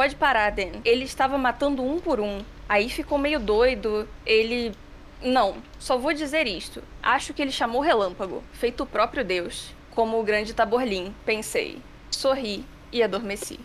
Pode parar, Dan. Ele estava matando um por um. Aí ficou meio doido. Ele. Não, só vou dizer isto. Acho que ele chamou Relâmpago, feito o próprio Deus. Como o grande Taborlim, pensei. Sorri e adormeci.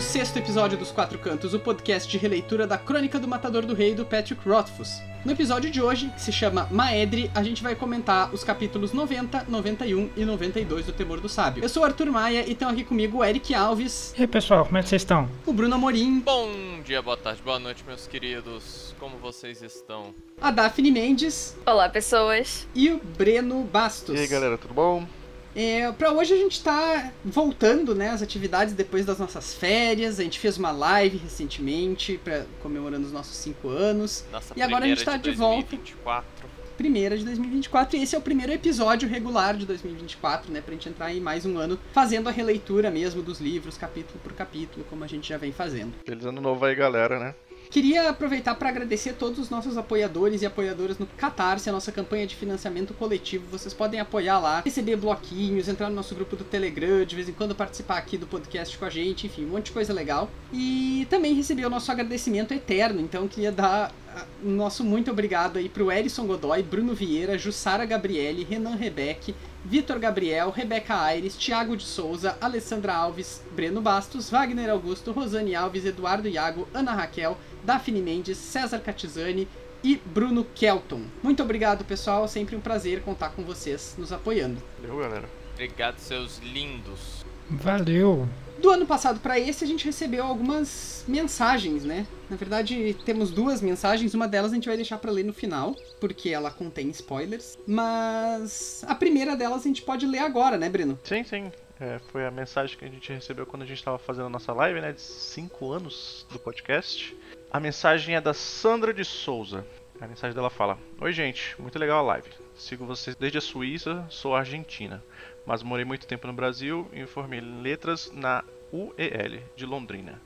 76 episódio dos Quatro Cantos, o podcast de releitura da Crônica do Matador do Rei do Patrick Rothfuss. No episódio de hoje, que se chama Maedre, a gente vai comentar os capítulos 90, 91 e 92 do Temor do Sábio. Eu sou o Arthur Maia e estão aqui comigo o Eric Alves, E aí, pessoal, como é que vocês estão? o Bruno Amorim, Bom dia, boa tarde, boa noite, meus queridos. Como vocês estão? a Daphne Mendes Olá, pessoas. e o Breno Bastos. E aí galera, tudo bom? É, pra hoje a gente tá voltando, né, às atividades depois das nossas férias. A gente fez uma live recentemente, pra, comemorando os nossos cinco anos. Nossa E agora a gente primeira tá de de volta. 2024. Primeira de 2024, e esse é o primeiro episódio regular de 2024, né, pra gente entrar em mais um ano fazendo a releitura mesmo dos livros, capítulo por capítulo, como a gente já vem fazendo. Feliz ano novo aí, galera, né? Queria aproveitar para agradecer todos os nossos apoiadores e apoiadoras no Catarse, a nossa campanha de financiamento coletivo. Vocês podem apoiar lá, receber bloquinhos, entrar no nosso grupo do Telegram, de vez em quando participar aqui do podcast com a gente, enfim, um monte de coisa legal. E também receber o nosso agradecimento eterno, então queria dar ah, nosso muito obrigado aí pro Erison Godoy, Bruno Vieira, Jussara Gabriele, Renan Rebeck, Vitor Gabriel, Rebeca Aires, Thiago de Souza, Alessandra Alves, Breno Bastos, Wagner Augusto, Rosane Alves, Eduardo Iago, Ana Raquel, Daphne Mendes, César Catizani e Bruno Kelton. Muito obrigado, pessoal. Sempre um prazer contar com vocês nos apoiando. Valeu, galera. Obrigado, seus lindos. Valeu! Do ano passado para esse, a gente recebeu algumas mensagens, né? Na verdade, temos duas mensagens. Uma delas a gente vai deixar para ler no final, porque ela contém spoilers. Mas a primeira delas a gente pode ler agora, né, Breno? Sim, sim. É, foi a mensagem que a gente recebeu quando a gente estava fazendo a nossa live, né? De 5 anos do podcast. A mensagem é da Sandra de Souza. A mensagem dela fala: Oi, gente, muito legal a live. Sigo vocês desde a Suíça, sou argentina, mas morei muito tempo no Brasil e me formei letras na UEL de Londrina.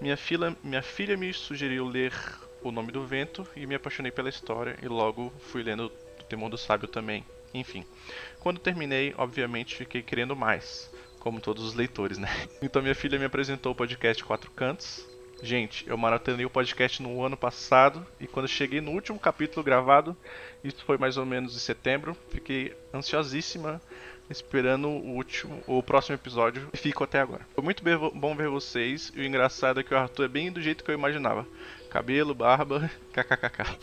Minha filha, minha filha me sugeriu ler O Nome do Vento e me apaixonei pela história e logo fui lendo O Temor do Sábio também. Enfim, quando terminei, obviamente fiquei querendo mais, como todos os leitores, né? Então minha filha me apresentou o podcast Quatro Cantos. Gente, eu maratonei o podcast no ano passado e quando cheguei no último capítulo gravado, isso foi mais ou menos em setembro, fiquei ansiosíssima esperando o último, o próximo episódio e fico até agora. Foi muito bom ver vocês e o engraçado é que o Arthur é bem do jeito que eu imaginava. Cabelo, barba, kkkk.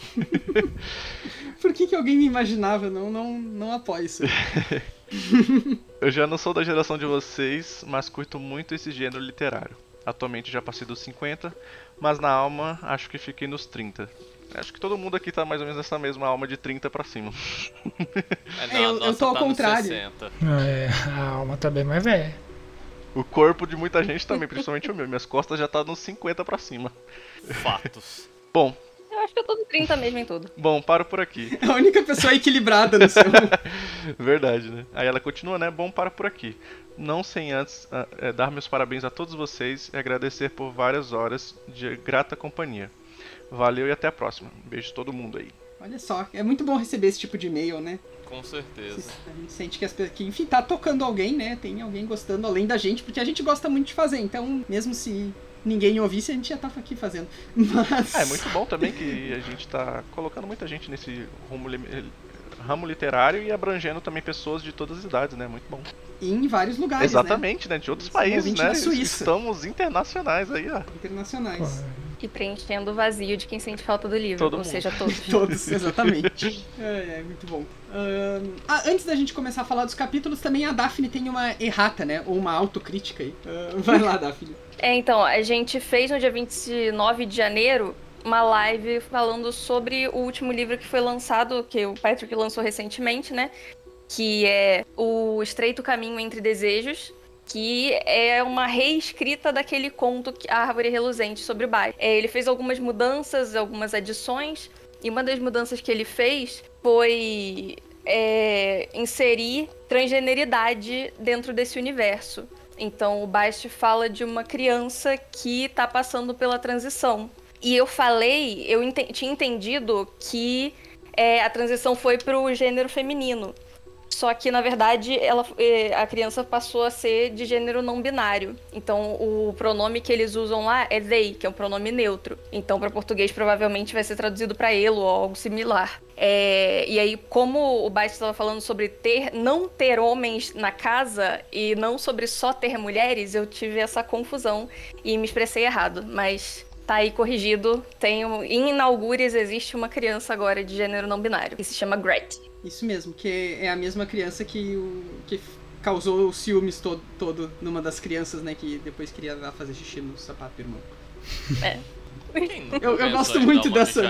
Por que, que alguém me imaginava? Não, não, não apoio isso. Eu já não sou da geração de vocês, mas curto muito esse gênero literário. Atualmente já passei dos 50, mas na alma acho que fiquei nos 30. Acho que todo mundo aqui tá mais ou menos nessa mesma alma de 30 pra cima. É, É, eu- eu tô ao tá nos contrário. 60. É, a alma tá bem mais velha. O corpo de muita gente também, principalmente o meu. Minhas costas já tá nos 50 pra cima. Fatos. Bom, Eu acho que eu tô no 30 mesmo em tudo. bom, paro por aqui. A única pessoa equilibrada no seu. Verdade, né? Aí ela continua, né? Bom, para por aqui. Não sem antes ah, eh, dar meus parabéns a todos vocês e agradecer por várias horas de grata companhia. Valeu e até a próxima. Beijo todo mundo aí. Olha só, é muito bom receber esse tipo de e-mail, né? Com certeza. A gente sente que, as, pe- que enfim, tá tocando alguém, né? Tem alguém gostando além da gente, porque a gente gosta muito de fazer. Então, mesmo se ninguém ouvisse, a gente já tava aqui fazendo. Mas. Ah, é muito bom também que a gente tá colocando muita gente nesse rumo ramo literário e abrangendo também pessoas de todas as idades, né? Muito bom. E em vários lugares, né? Exatamente, né? De outros Somos países, né? Estamos internacionais aí, ó. Internacionais. E preenchendo o vazio de quem sente falta do livro. Todo ou mundo. seja, todos. Todos, exatamente. é, é, muito bom. Ah, antes da gente começar a falar dos capítulos, também a Daphne tem uma errata, né? Ou uma autocrítica aí. Ah, vai lá, Daphne. É, então, a gente fez no dia 29 de janeiro uma live falando sobre o último livro que foi lançado, que o Patrick lançou recentemente, né? Que é O Estreito Caminho Entre Desejos, que é uma reescrita daquele conto, A Árvore Reluzente, sobre o bairro. É, ele fez algumas mudanças, algumas adições, e uma das mudanças que ele fez foi é, inserir transgeneridade dentro desse universo. Então o Bast fala de uma criança que tá passando pela transição. E eu falei, eu ente- tinha entendido que é, a transição foi pro gênero feminino. Só que, na verdade, ela, eh, a criança passou a ser de gênero não binário. Então, o pronome que eles usam lá é they, que é um pronome neutro. Então, para português, provavelmente vai ser traduzido para ele ou algo similar. É, e aí, como o Baixo estava falando sobre ter, não ter homens na casa e não sobre só ter mulheres, eu tive essa confusão e me expressei errado. Mas tá aí corrigido. Tem, um- em Inaugures existe uma criança agora de gênero não binário, que se chama Gret. Isso mesmo, que é a mesma criança que, o, que causou os ciúmes todo, todo numa das crianças, né? Que depois queria lá fazer xixi no sapato do irmão. Quem nunca Eu- eu gosto muito dar uma dessa-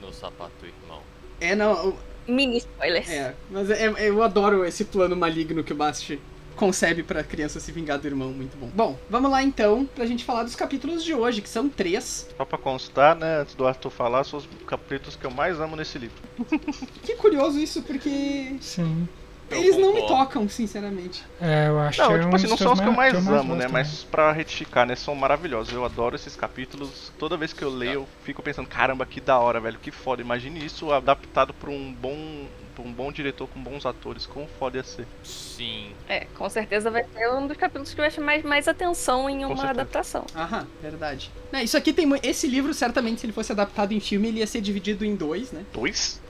no, no sapato do irmão? É, não, o- Mini spoilers. é, mas é- é- eu adoro esse plano maligno que o Bast concebe pra criança se vingar do irmão, muito bom. Bom, vamos lá então pra gente falar dos capítulos de hoje, que são três. Só pra constar, né, antes do Arthur falar, são os capítulos que eu mais amo nesse livro. Que curioso isso, porque Sim. Eu eles não me tocam, sinceramente. É, eu acho Não, que é tipo um assim, não são os que eu mais que amo, né? Mas pra retificar, né? São maravilhosos. Eu adoro esses capítulos. Toda vez que eu leio, eu fico pensando, caramba, que da hora, velho. Que foda. Imagine isso adaptado por um bom. um bom diretor com bons atores. Como foda ia ser. Sim. É, com certeza vai ser um dos capítulos que vai chamar mais, mais atenção em uma adaptação. Aham, verdade. Não, isso aqui tem esse livro certamente se ele fosse adaptado em filme ele ia ser dividido em dois, né? Dois?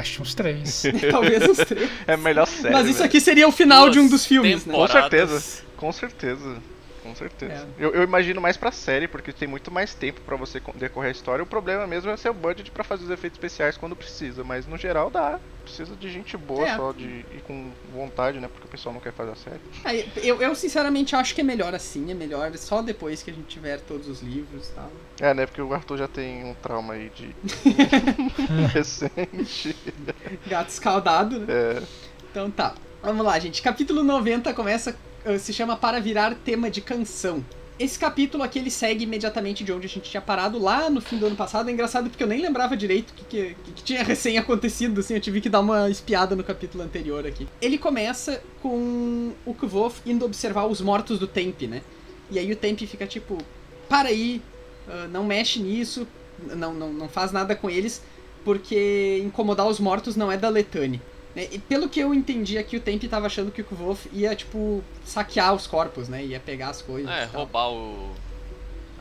Acho uns três. Talvez uns três. É melhor série. Mas isso aqui seria o final de um dos filmes, né? Com temporadas. certeza. Com certeza. Com certeza. É. Eu, eu imagino mais pra série, porque tem muito mais tempo pra você decorrer a história. O problema mesmo é ser o budget pra fazer os efeitos especiais quando precisa. Mas no geral dá. Precisa de gente boa É. só, de ir com vontade, né? Porque o pessoal não quer fazer a série. Aí, eu, eu sinceramente acho que é melhor assim, é melhor só depois que a gente tiver todos os livros e tal. É, né? Porque o Arthur já tem um trauma aí de. recente. Gato escaldado, né? É. Então tá. Vamos lá, gente. Capítulo 90 começa. Eh, Se chama Para Virar Tema de Canção. Esse capítulo aqui ele segue imediatamente de onde a gente tinha parado lá no fim do ano passado. É engraçado porque eu nem lembrava direito o que, que, que- que tinha recém acontecido, assim, eu tive que dar uma espiada no capítulo anterior aqui. Ele começa com o Kvof indo observar os mortos do Temp, né? E aí o Temp fica tipo, para aí, ah, não mexe nisso, não, não, não faz nada com eles, porque incomodar os mortos não é da Letane. E pelo que eu entendi aqui, o Temp tava achando que o Kvolf ia, tipo, saquear os corpos, né? Ia pegar as coisas. É, e tal. roubar o.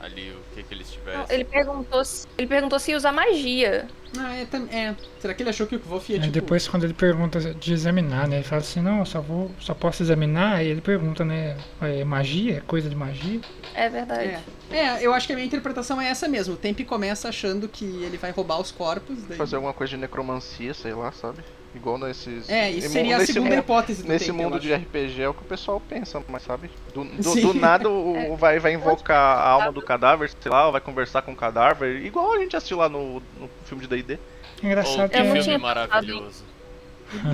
Ali, o que que eles Não, tivessem. ele perguntou se, ele perguntou se usa magia. Ah, é, é. Será que ele achou que o Kvolf ia, Aí tipo... depois quando ele pergunta de examinar, né? Ele fala assim, não, eu só vou, só posso examinar, aí ele pergunta, né? É magia? É coisa de magia? É verdade. É. é, eu acho que a minha interpretação é essa mesmo. O Temp começa achando que ele vai roubar os corpos. Daí... Fazer alguma coisa de necromancia, sei lá, sabe? Igual nesses. É, isso seria a nesse segunda mundo- hipótese do Nesse Temp, eu mundo de RPG é o que o pessoal pensa, mas sabe? Do, do, do nada o, o vai, vai invocar a alma do cadáver, sei lá, ou vai conversar com o cadáver, igual a gente assistiu lá no, no filme de D&D. É engraçado que que é, tinha filme maravilhoso.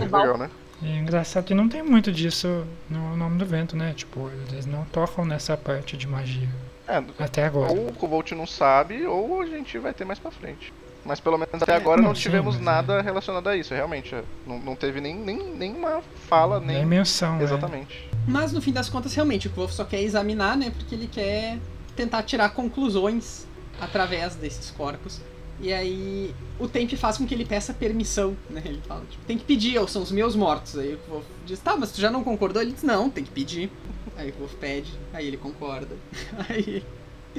Bal- Legal, né? é engraçado que não tem muito disso no nome do vento, né? Tipo, eles não tocam nessa parte de magia. É, Até agora. ou o Kobold não sabe, ou a gente vai ter mais pra frente. Mas pelo menos até É, agora não, não, sim, tivemos mas nada relacionado a isso, realmente. é. Não, não teve nem, nem, nenhuma fala, nem. Nem menção, né? Exatamente. Mas no fim das contas, realmente, o Kvolf só quer examinar, né? Porque ele quer tentar tirar conclusões através desses corpos. E aí o Temp faz com que ele peça permissão, né? Ele fala, tipo, tem que pedir, ou são os meus mortos. Aí o Kvolf diz, tá, mas tu já não concordou? Ele diz, não, tem que pedir. Aí o Kvolf pede, aí ele concorda. Aí,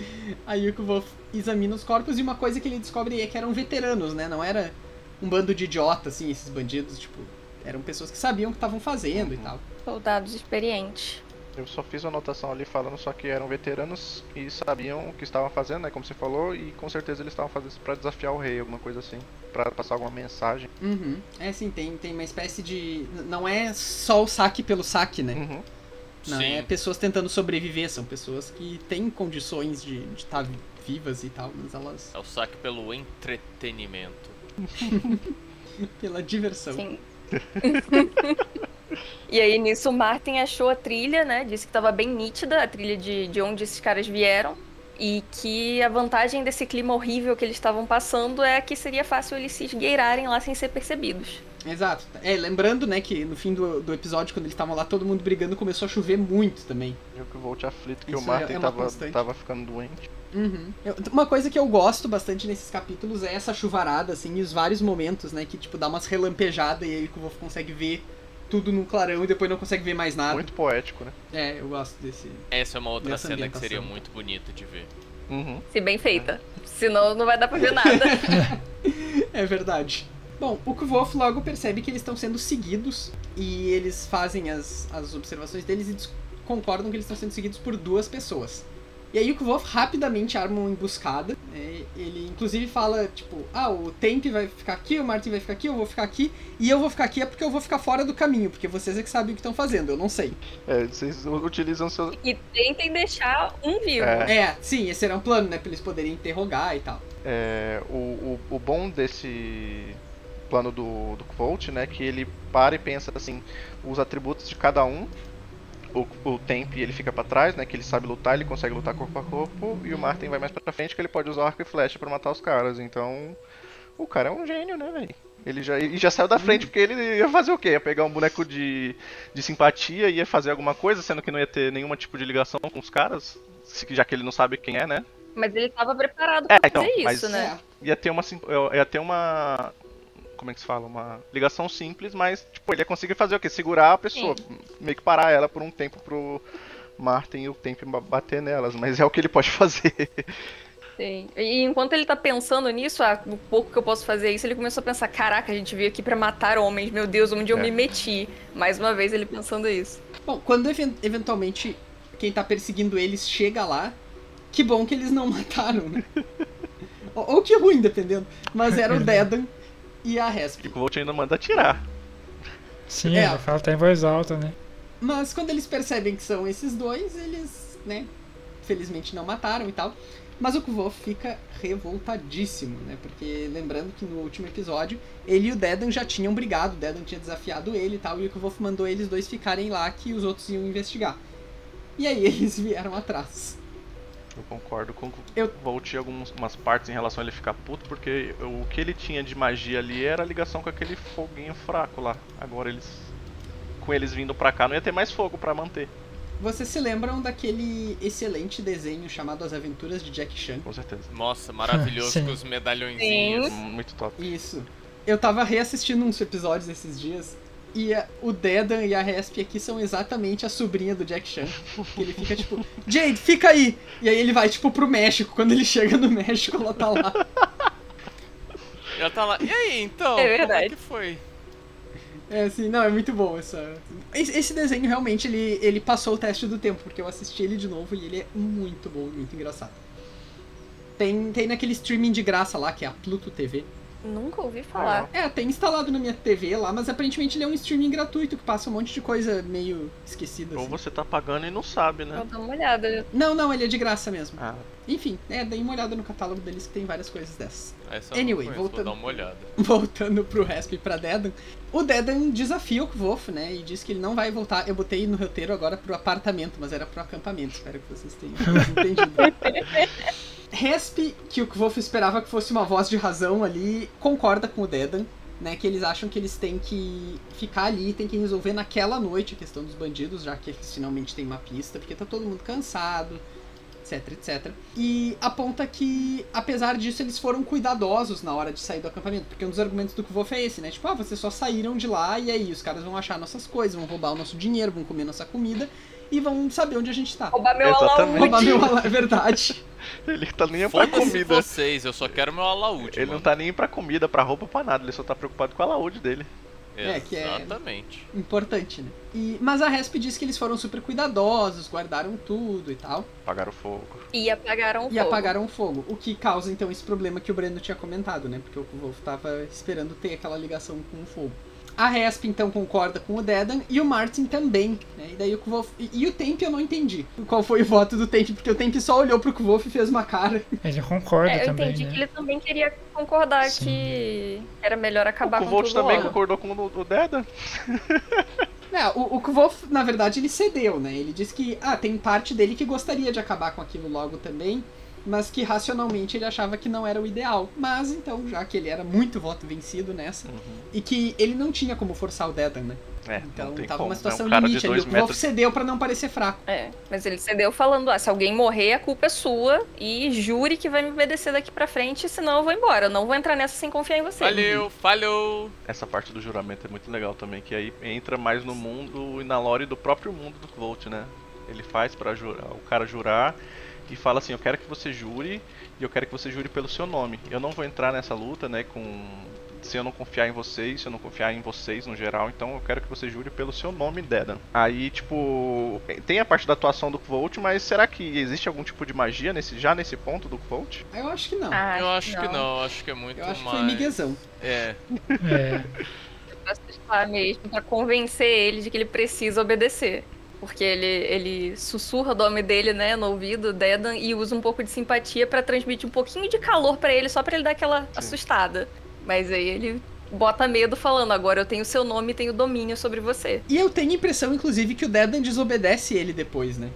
aí o Kvolf examina os corpos e uma coisa que ele descobre é que eram veteranos, né? Não era um bando de idiota, assim, esses bandidos, tipo... Eram pessoas que sabiam o que estavam fazendo e tal. Soldados experientes. Eu só fiz uma anotação ali falando só que eram veteranos e sabiam o que estavam fazendo, né? Como você falou, e com certeza eles estavam fazendo isso pra desafiar o rei, alguma coisa assim. Pra passar alguma mensagem. Uhum. É sim, tem, tem uma espécie de. Não é só o saque pelo saque, né? Uhum. Não Sim. é pessoas tentando sobreviver, são pessoas que têm condições de estar vivas e tal, mas elas. É o saque pelo entretenimento. pela diversão. Sim. e aí, nisso, o Martin achou a trilha, né? Disse que tava bem nítida, a trilha de, de onde esses caras vieram. E que a vantagem desse clima horrível que eles estavam passando é que seria fácil eles se esgueirarem lá sem ser percebidos. Exato. É, lembrando, né, que no fim do, do episódio, quando eles estavam lá, todo mundo brigando, começou a chover muito também. Eu que volte aflito que Isso o Martin é- é uma tava, constante. tava ficando doente. Uhum. Eu- uma coisa que eu gosto bastante nesses capítulos é essa chuvarada, assim, e os vários momentos, né, que, tipo, dá umas relampejadas e aí que o Wolf consegue ver tudo num clarão e depois não consegue ver mais nada. Muito poético, né? É, eu gosto desse... Essa é uma outra cena que seria muito bonita de ver. Uhum. Se bem feita. Senão não vai dar pra ver nada. É verdade. Bom, o Kvolf logo percebe que eles estão sendo seguidos e eles fazem as, as observações deles e concordam que eles estão sendo seguidos por duas pessoas. E aí o Kvolf rapidamente arma uma emboscada. né? Ele inclusive fala, tipo, ah, o Temp vai ficar aqui, o Martin vai ficar aqui, eu vou ficar aqui, e eu vou ficar aqui é porque eu vou ficar fora do caminho, porque vocês é que sabem o que estão fazendo, eu não sei. É, vocês utilizam seus. e tentem deixar um vivo. É. É, sim, esse era um plano, né, pra eles poderem interrogar e tal. É, o, o, o bom desse plano do, do Volt, né, que ele para e pensa assim, os atributos de cada um. O, o Temp ele fica pra trás, né, que ele sabe lutar, ele consegue lutar corpo a corpo, e o Martin vai mais pra frente, que ele pode usar arco e flecha pra matar os caras. Então, o cara é um gênio, né, velho? Ele já, e já saiu da frente porque ele ia fazer o quê? Ia pegar um boneco de, de simpatia, ia fazer alguma coisa, sendo que não ia ter nenhum tipo de ligação com os caras, já que ele não sabe quem é, né? Mas ele tava preparado É, pra então, fazer isso, né? É. ia ter uma ia ter uma como é que se fala uma ligação simples mas tipo ele ia conseguir fazer o quê segurar a pessoa meio que parar ela por um tempo pro Martin e o tempo ba- bater nelas mas é o que ele pode fazer Sim. E enquanto ele tá pensando nisso, ah, o pouco que eu posso fazer isso, ele começou a pensar: caraca, a gente veio aqui pra matar homens, meu Deus, onde eu É. me meti? Mais uma vez ele pensando isso. Bom, quando even- eventualmente quem tá perseguindo eles chega lá, que bom que eles não mataram, né? ou, ou que ruim, dependendo. Mas era o Dedan e a Resp. e o Volt ainda manda atirar Sim, É. ele fala até em voz alta, né? Mas quando eles percebem que são esses dois, eles, né, felizmente não mataram e tal. Mas o Kvolf fica revoltadíssimo, né? Porque lembrando que no último episódio, ele e o Dedan já tinham brigado, o Dedan tinha desafiado ele e tal, e o Kvolf mandou eles dois ficarem lá que os outros iam investigar. E aí eles vieram atrás. Eu concordo com Eu- o Volt em algumas partes em relação a ele ficar puto porque o que ele tinha de magia ali era a ligação com aquele foguinho fraco lá agora eles com eles vindo pra cá não ia ter mais fogo pra manter Vocês se lembram daquele excelente desenho chamado As Aventuras de Jack Chan? com certeza Nossa, maravilhoso com os medalhõezinhos. muito top Isso. Eu tava reassistindo uns episódios esses dias. E a- o Dedan e a Resp aqui são exatamente a sobrinha do Jack Chan. Que ele fica tipo, Jade, fica aí! E aí ele vai, tipo, pro México. Quando ele chega no México, ela tá lá. Ela tá lá. E aí, então? É Como verdade. é que foi? É assim, não, é muito bom essa. Esse, esse desenho realmente ele, ele passou o teste do tempo, porque eu assisti ele de novo e ele é muito bom, muito engraçado. Tem, tem naquele streaming de graça lá, que é a Pluto TV. Nunca ouvi falar. É, tem instalado na minha TV lá, mas aparentemente ele é um streaming gratuito que passa um monte de coisa meio esquecida. ou Assim. você tá pagando e não sabe né Vou dar uma olhada. Não, não, ele é de graça mesmo. ah, Enfim, é, dê uma olhada no catálogo deles que tem várias coisas dessas. Essa eu Anyway, conheço, voltando. vou dar uma olhada. Voltando pro Rasp e pra Dedan. O Dedan desafia o Kvolf, né? E diz que ele não vai voltar. Eu botei no roteiro agora pro apartamento, mas era pro acampamento. Espero que vocês tenham entendido. Rasp, que o Kvolf esperava que fosse uma voz de razão ali, concorda com o Dedan. Né, que eles acham que eles têm que ficar ali, têm que resolver naquela noite a questão dos bandidos, já que eles finalmente têm uma pista, porque tá todo mundo cansado, etc, etc. E aponta que, apesar disso, eles foram cuidadosos na hora de sair do acampamento, porque um dos argumentos do Kvolf é esse, né? Tipo, ah, vocês só saíram de lá e aí os caras vão achar nossas coisas, vão roubar o nosso dinheiro, vão comer nossa comida e vão saber onde a gente tá. Roubar meu Exatamente. alaúde. Roubar meu é verdade. ele tá nem aí pra comida vocês, eu só quero meu alaúde. Ele não mano. tá nem pra comida, pra roupa, pra nada. Ele só tá preocupado com a laúde dele. É, que é- Exatamente. Importante, né? E, mas a Resp diz que eles foram super cuidadosos, guardaram tudo e tal. Apagaram o fogo. E apagaram o E fogo. apagaram o fogo. O que causa então esse problema que o Breno tinha comentado, né? Porque o Wolf tava esperando ter aquela ligação com o fogo. A Resp então concorda com o Dedan e o Martin também, né? E daí o Kvolf... E, e o Temp eu não entendi qual foi o voto do Temp, porque o Temp só olhou pro Kvolf e fez uma cara. Ele concorda É, eu também, entendi né? que ele também queria concordar Sim. que era melhor acabar o com Volt tudo também concordou com o, o Deda. É, o, o Kvolf, na verdade, ele cedeu, né? Ele disse que, ah, tem parte dele que gostaria de acabar com aquilo logo também, mas que racionalmente ele achava que não era o ideal. Mas então, já que ele era muito voto vencido nessa, Uhum. e que ele não tinha como forçar o Dedan, né? É, Então não tem tava como. uma situação é um limite ali. O Wolf cedeu pra não parecer fraco. É, mas ele cedeu falando, ah, se alguém morrer, a culpa é sua e jure que vai me obedecer daqui pra frente, senão eu vou embora. Eu não vou entrar nessa sem confiar em você. Valeu, falhou. Essa parte do juramento é muito legal também, que aí entra mais no mundo e na lore do próprio mundo do Volt, né? Ele faz pra jurar, o cara jurar e fala assim, eu quero que você jure e eu quero que você jure pelo seu nome. Eu não vou entrar nessa luta, né, com se eu não confiar em vocês, se eu não confiar em vocês no geral, então eu quero que você jure pelo seu nome, Dedan. Aí, tipo, tem a parte da atuação do Volt, mas será que existe algum tipo de magia nesse já nesse ponto do Volt? Eu acho que não. Ah, eu acho que não, acho que é muito eu acho que mais. foi miguezão. É, É, mesmo, pra convencer ele de que ele precisa obedecer. Porque ele, ele sussurra o nome dele, né, no ouvido, Dedan, e usa um pouco de simpatia pra transmitir um pouquinho de calor pra ele, só pra ele dar aquela assustada. Mas aí ele bota medo falando, agora eu tenho seu nome e tenho domínio sobre você. E eu tenho a impressão, inclusive, que o Dedan desobedece ele depois, né?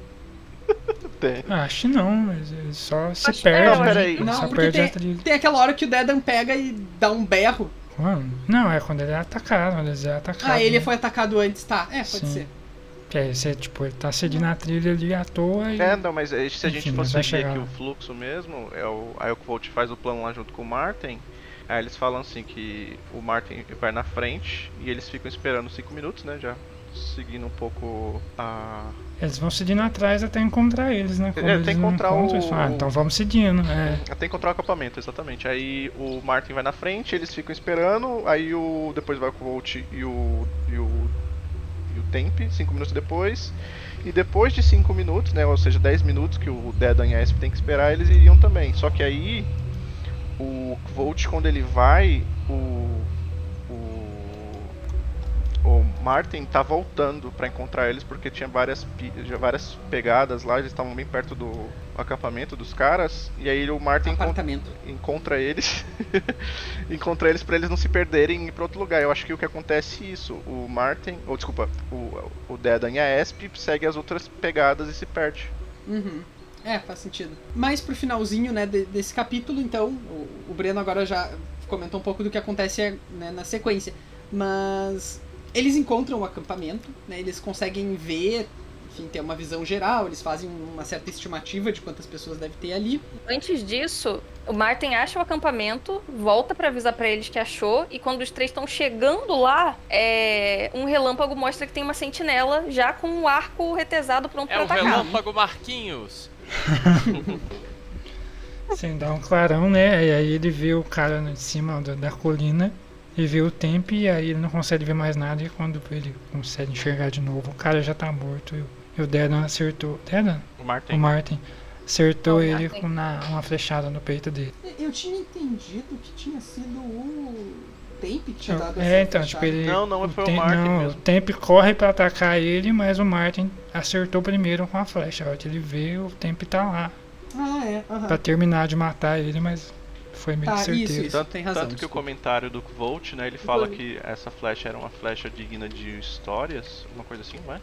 Tem. ah, acho que não, mas ele só se Acho- perde. não, né? peraí. Não, só porque perde tem-. Tem aquela hora que o Dedan pega e dá um berro. Quando? Não, é quando ele é atacado, quando ele é atacado. Ah, ele né? foi atacado antes, tá. É, pode Sim. ser. Que aí você, tipo, ele tá seguindo a trilha ali à toa e. É, não, mas eh, se a gente Enfim, fosse vai seguir aqui o fluxo mesmo, é o, aí o Volt faz o plano lá junto com o Martin. Aí eles falam assim que o Martin vai na frente e eles ficam esperando 5 minutos, né? Já seguindo um pouco a. Eles vão seguindo atrás até encontrar eles, né? Quando É, até encontrar o- eles falam, ah, então vamos seguindo. É. Até encontrar o acampamento, exatamente. Aí o Martin vai na frente, eles ficam esperando, aí o. Depois vai o Volt e o. e o. e o Temp, 5 minutos depois. E depois de 5 minutos, né? Ou seja, 10 minutos que o Dedan e a Esp tem que esperar, eles iriam também. Só que aí o Volt quando ele vai, o. o Martin tá voltando pra encontrar eles porque tinha várias, várias pegadas lá, eles estavam bem perto do acampamento dos caras. E aí o Martin encon- Apartamento. encontra eles. encontra eles pra eles não se perderem e ir pra outro lugar. Eu acho que o que acontece é isso. O Martin, ou desculpa, o, o Dedan e a Esp segue as outras pegadas e se perde. Uhum. É, faz sentido. Mas pro finalzinho, né, de- desse capítulo, então, o, o Breno agora já comentou um pouco do que acontece né, na sequência. Mas eles encontram o acampamento, né, eles conseguem ver, enfim, ter uma visão geral, eles fazem uma certa estimativa de quantas pessoas deve ter ali. Antes disso, o Martin acha o acampamento, volta pra avisar pra eles que achou, e quando os três estão chegando lá, é, um relâmpago mostra que tem uma sentinela já com o arco retesado pronto é pra o atacar. relâmpago Marquinhos. Sem dar um clarão, né? E aí ele vê o cara em cima da colina e vê o tempo e aí ele não consegue ver mais nada e quando ele consegue enxergar de novo, o cara já tá morto e o, e o Dedan acertou. Dedan? O Martin. O Martin acertou O ele Martin. com na- uma flechada no peito dele. Eu tinha entendido que tinha sido o Temp que tinha dado É, então, tipo, ele. Não, não, foi o Tem- Martin não, mesmo. O Temp corre pra atacar ele, mas o Martin acertou primeiro com a flecha. A hora que ele vê, o Temp tá lá. Ah, é. Pra terminar de matar ele, mas foi meio de certeza. isso, isso. Tanto, tem razão, tanto que o comentário do Volt, né, ele fala Foi. que essa flecha era uma flecha digna de histórias, uma coisa assim, não é?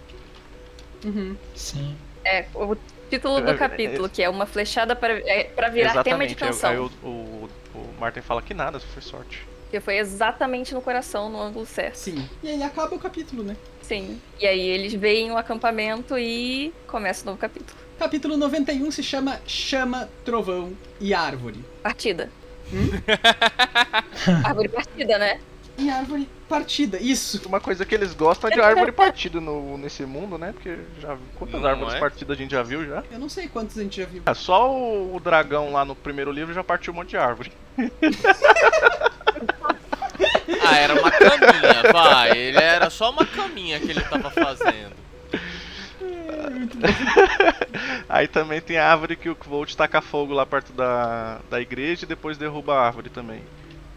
Uhum. Sim. É, o título É, do é, capítulo, é- que é uma flechada para é, pra virar tema de Exatamente. Aí- canção. Aí o, o, o Martin fala que nada, foi sorte. Que foi exatamente no coração, no ângulo certo. Sim. E aí acaba o capítulo, né? Sim. E aí eles veem o acampamento e começa o novo capítulo. Capítulo 91 se chama Chama, Trovão e Árvore. Partida. Hum? Árvore partida, né? E árvore partida, isso. Uma coisa que eles gostam é de árvore partida no, nesse mundo, né? Porque já quantas Não árvores é? partidas a gente já viu já? Eu não sei quantos a gente já viu. É, só o, o dragão lá no primeiro livro já partiu um monte de árvore. Ah, era uma caminha, vai. Ele era só uma caminha que ele tava fazendo. Aí também tem a árvore que o Volt taca fogo lá perto da, da igreja e depois derruba a árvore também.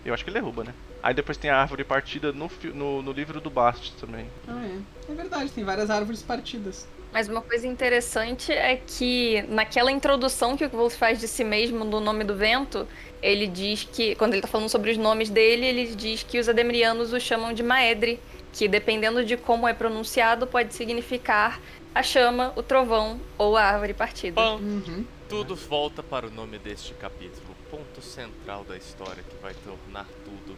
Eu acho que ele derruba, né? Aí depois tem a árvore partida no, no, no livro do Bast também. Ah, é. É verdade, tem várias árvores partidas. Mas uma coisa interessante é que naquela introdução que o Wolf faz de si mesmo no nome do vento, ele diz que, quando ele tá falando sobre os nomes dele, ele diz que os ademrianos o chamam de Maedre, que dependendo de como é pronunciado, pode significar a chama, o trovão ou a árvore partida. Pam. Uhum. Tudo volta para o nome deste capítulo, o ponto central da história que vai tornar tudo.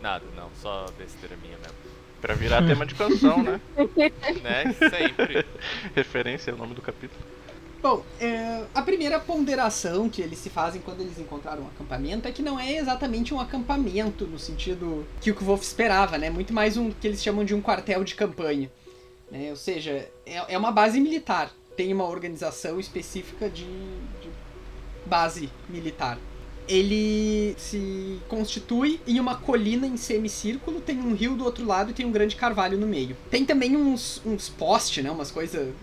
Nada, não, só besteira minha mesmo. Pra virar tema de canção, né? Né? Sempre. Referência é o nome do capítulo. Bom, é, a primeira ponderação que eles se fazem quando eles encontraram um acampamento é que não é exatamente um acampamento no sentido que o Wolf esperava, né? Muito mais um que eles chamam de um quartel de campanha. Né? Ou seja, é, é uma base militar. Tem uma organização específica de, de base militar. Ele se constitui em uma colina em semicírculo, tem um rio do outro lado e tem um grande carvalho no meio. Tem também uns, uns postes, né? Umas coisas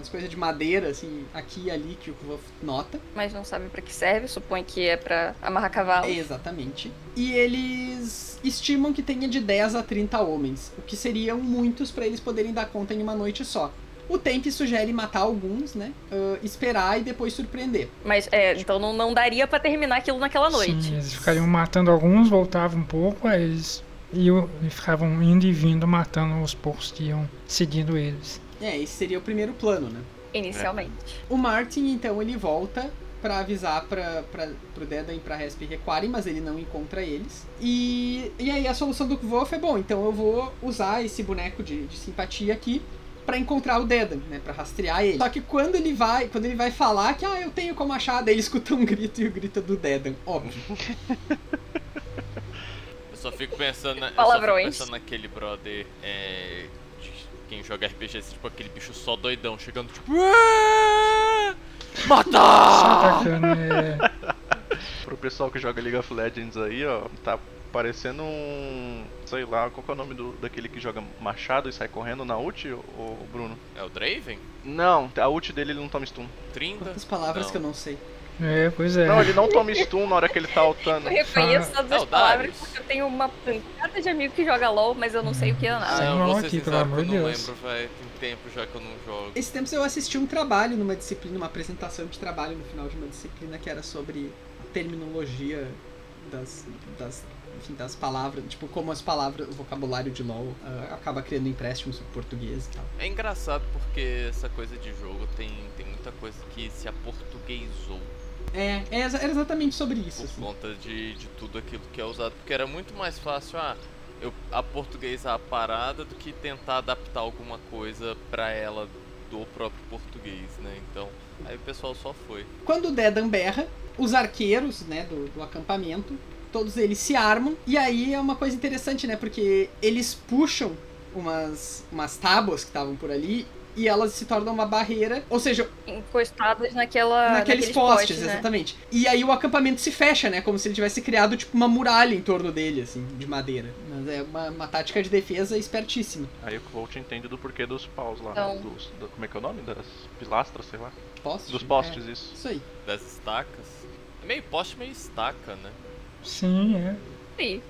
umas, coisas de madeira, assim, aqui e ali que o Wolf nota. Mas não sabe pra que serve, supõe que é pra amarrar cavalo. Exatamente. E eles estimam que tenha de 10 a 30 homens, o que seriam muitos para eles poderem dar conta em uma noite só. O Temp sugere matar alguns, né? ah, esperar e depois surpreender. Mas é, então não, não daria pra terminar aquilo naquela noite. Sim, eles ficariam matando alguns, voltavam um pouco, aí eles iam, e ficavam indo e vindo, matando os poucos que iam seguindo eles. É, esse seria o primeiro plano, né? Inicialmente. O Martin, então, ele volta pra avisar pra, pra, pro Dedan e pra Resp recuarem, mas ele não encontra eles. E, e aí a solução do Wolf é, bom, então eu vou usar esse boneco de, de simpatia aqui pra encontrar o Dedan, né, pra rastrear ele. Só que quando ele vai, quando ele vai falar que, ah, eu tenho como achar, daí ele escuta um grito e o grito é do Dedan, óbvio. Eu só fico pensando, na, eu só fico pensando naquele brother é, quem joga RPG, assim, tipo aquele bicho só doidão, chegando tipo. "Ah! Só Matar! é, Pro pessoal que joga League of Legends aí, ó, tá parecendo um. sei lá, qual que é o nome do, daquele que joga machado e sai correndo na ult, ô, ô, Bruno? É o Draven? Não, a ult dele ele não toma stun. Trinda? Quantas palavras Não. que eu não sei. É, pois é. Não, ele não toma stun na hora que ele tá altando. Eu reconheço todas as palavras porque eu tenho uma pancada de amigo que joga LOL, mas eu não sei o que é nada. Mal vou ser aqui, sincero eu não Deus. lembro, velho. Tem tempo já que eu não jogo. Esse tempo eu assisti um trabalho numa disciplina, uma apresentação de trabalho no final de uma disciplina que era sobre a terminologia das, das, enfim, das palavras, tipo, como as palavras, o vocabulário de LoL ah, acaba criando empréstimos pro português e tal. É engraçado porque essa coisa de jogo tem, tem muita coisa que se aportuguesou É, é era exatamente sobre isso. por Assim. conta de, de tudo aquilo que é usado. Porque era muito mais fácil, ah, eu aportuguesar a parada do que tentar adaptar alguma coisa pra ela do próprio português, né? Então, aí o pessoal só foi. Quando o Dedan berra, os arqueiros, né, do, do acampamento, todos eles se armam, e aí é uma coisa interessante, né, porque eles puxam umas, umas tábuas que estavam por ali, e elas se tornam uma barreira, ou seja, Encostadas naquela, naqueles, postes, né? exatamente. E aí o acampamento se fecha, né? Como se ele tivesse criado, tipo, uma muralha em torno dele, assim, de madeira. Mas é uma, uma tática de defesa espertíssima. Aí o Volt entende do porquê dos paus lá. Então. Dos, do- como é que é o nome? Das pilastras, sei lá. Poste? Dos postes, É, isso. isso aí. Das estacas. É meio poste, meio estaca, né? Sim, é. Sim.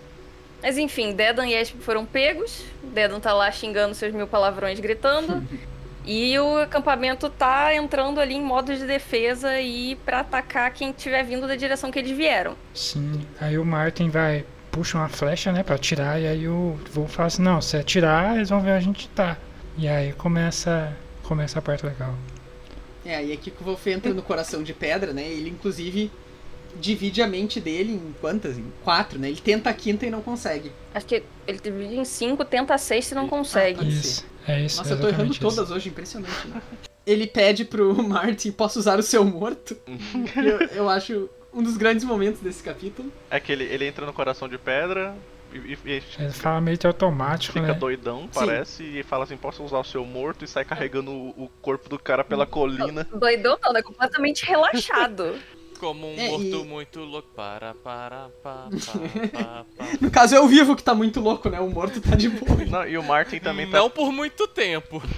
Mas enfim, Dedan e Esp foram pegos. Dedan tá lá xingando seus mil palavrões, gritando. e o acampamento tá entrando ali em modo de defesa e pra atacar quem tiver vindo da direção que eles vieram. Sim. Aí o Martin vai, puxa uma flecha, né, pra atirar, e aí o Wolf fala assim, não, se atirar, eles vão ver onde a gente tá. E aí começa, começa a parte legal. É, aí aqui que o Wolf entra no coração de pedra, né? Ele, inclusive, divide a mente dele em quantas? Em quatro, né? Ele tenta a quinta e não consegue. Acho que ele divide em cinco, tenta seis se não consegue. Pode Isso, é isso. Nossa, eu tô errando isso. todas hoje, impressionante, né? Ele pede pro Martin, posso usar o seu morto? E eu, eu acho um dos grandes momentos desse capítulo. É que ele, ele entra no coração de pedra e, e- e Ele fala meio que automático, fica né? doidão, Sim. parece, e fala assim, posso usar o seu morto e sai carregando o, o corpo do cara pela colina. Doidão não, né? Completamente relaxado. Como um É, morto e- muito louco. Para, para, pa, pa, pa, pa. No caso, é o vivo que tá muito louco, né? O morto tá de boa. Não, e o Martin também tá. Não por muito tempo.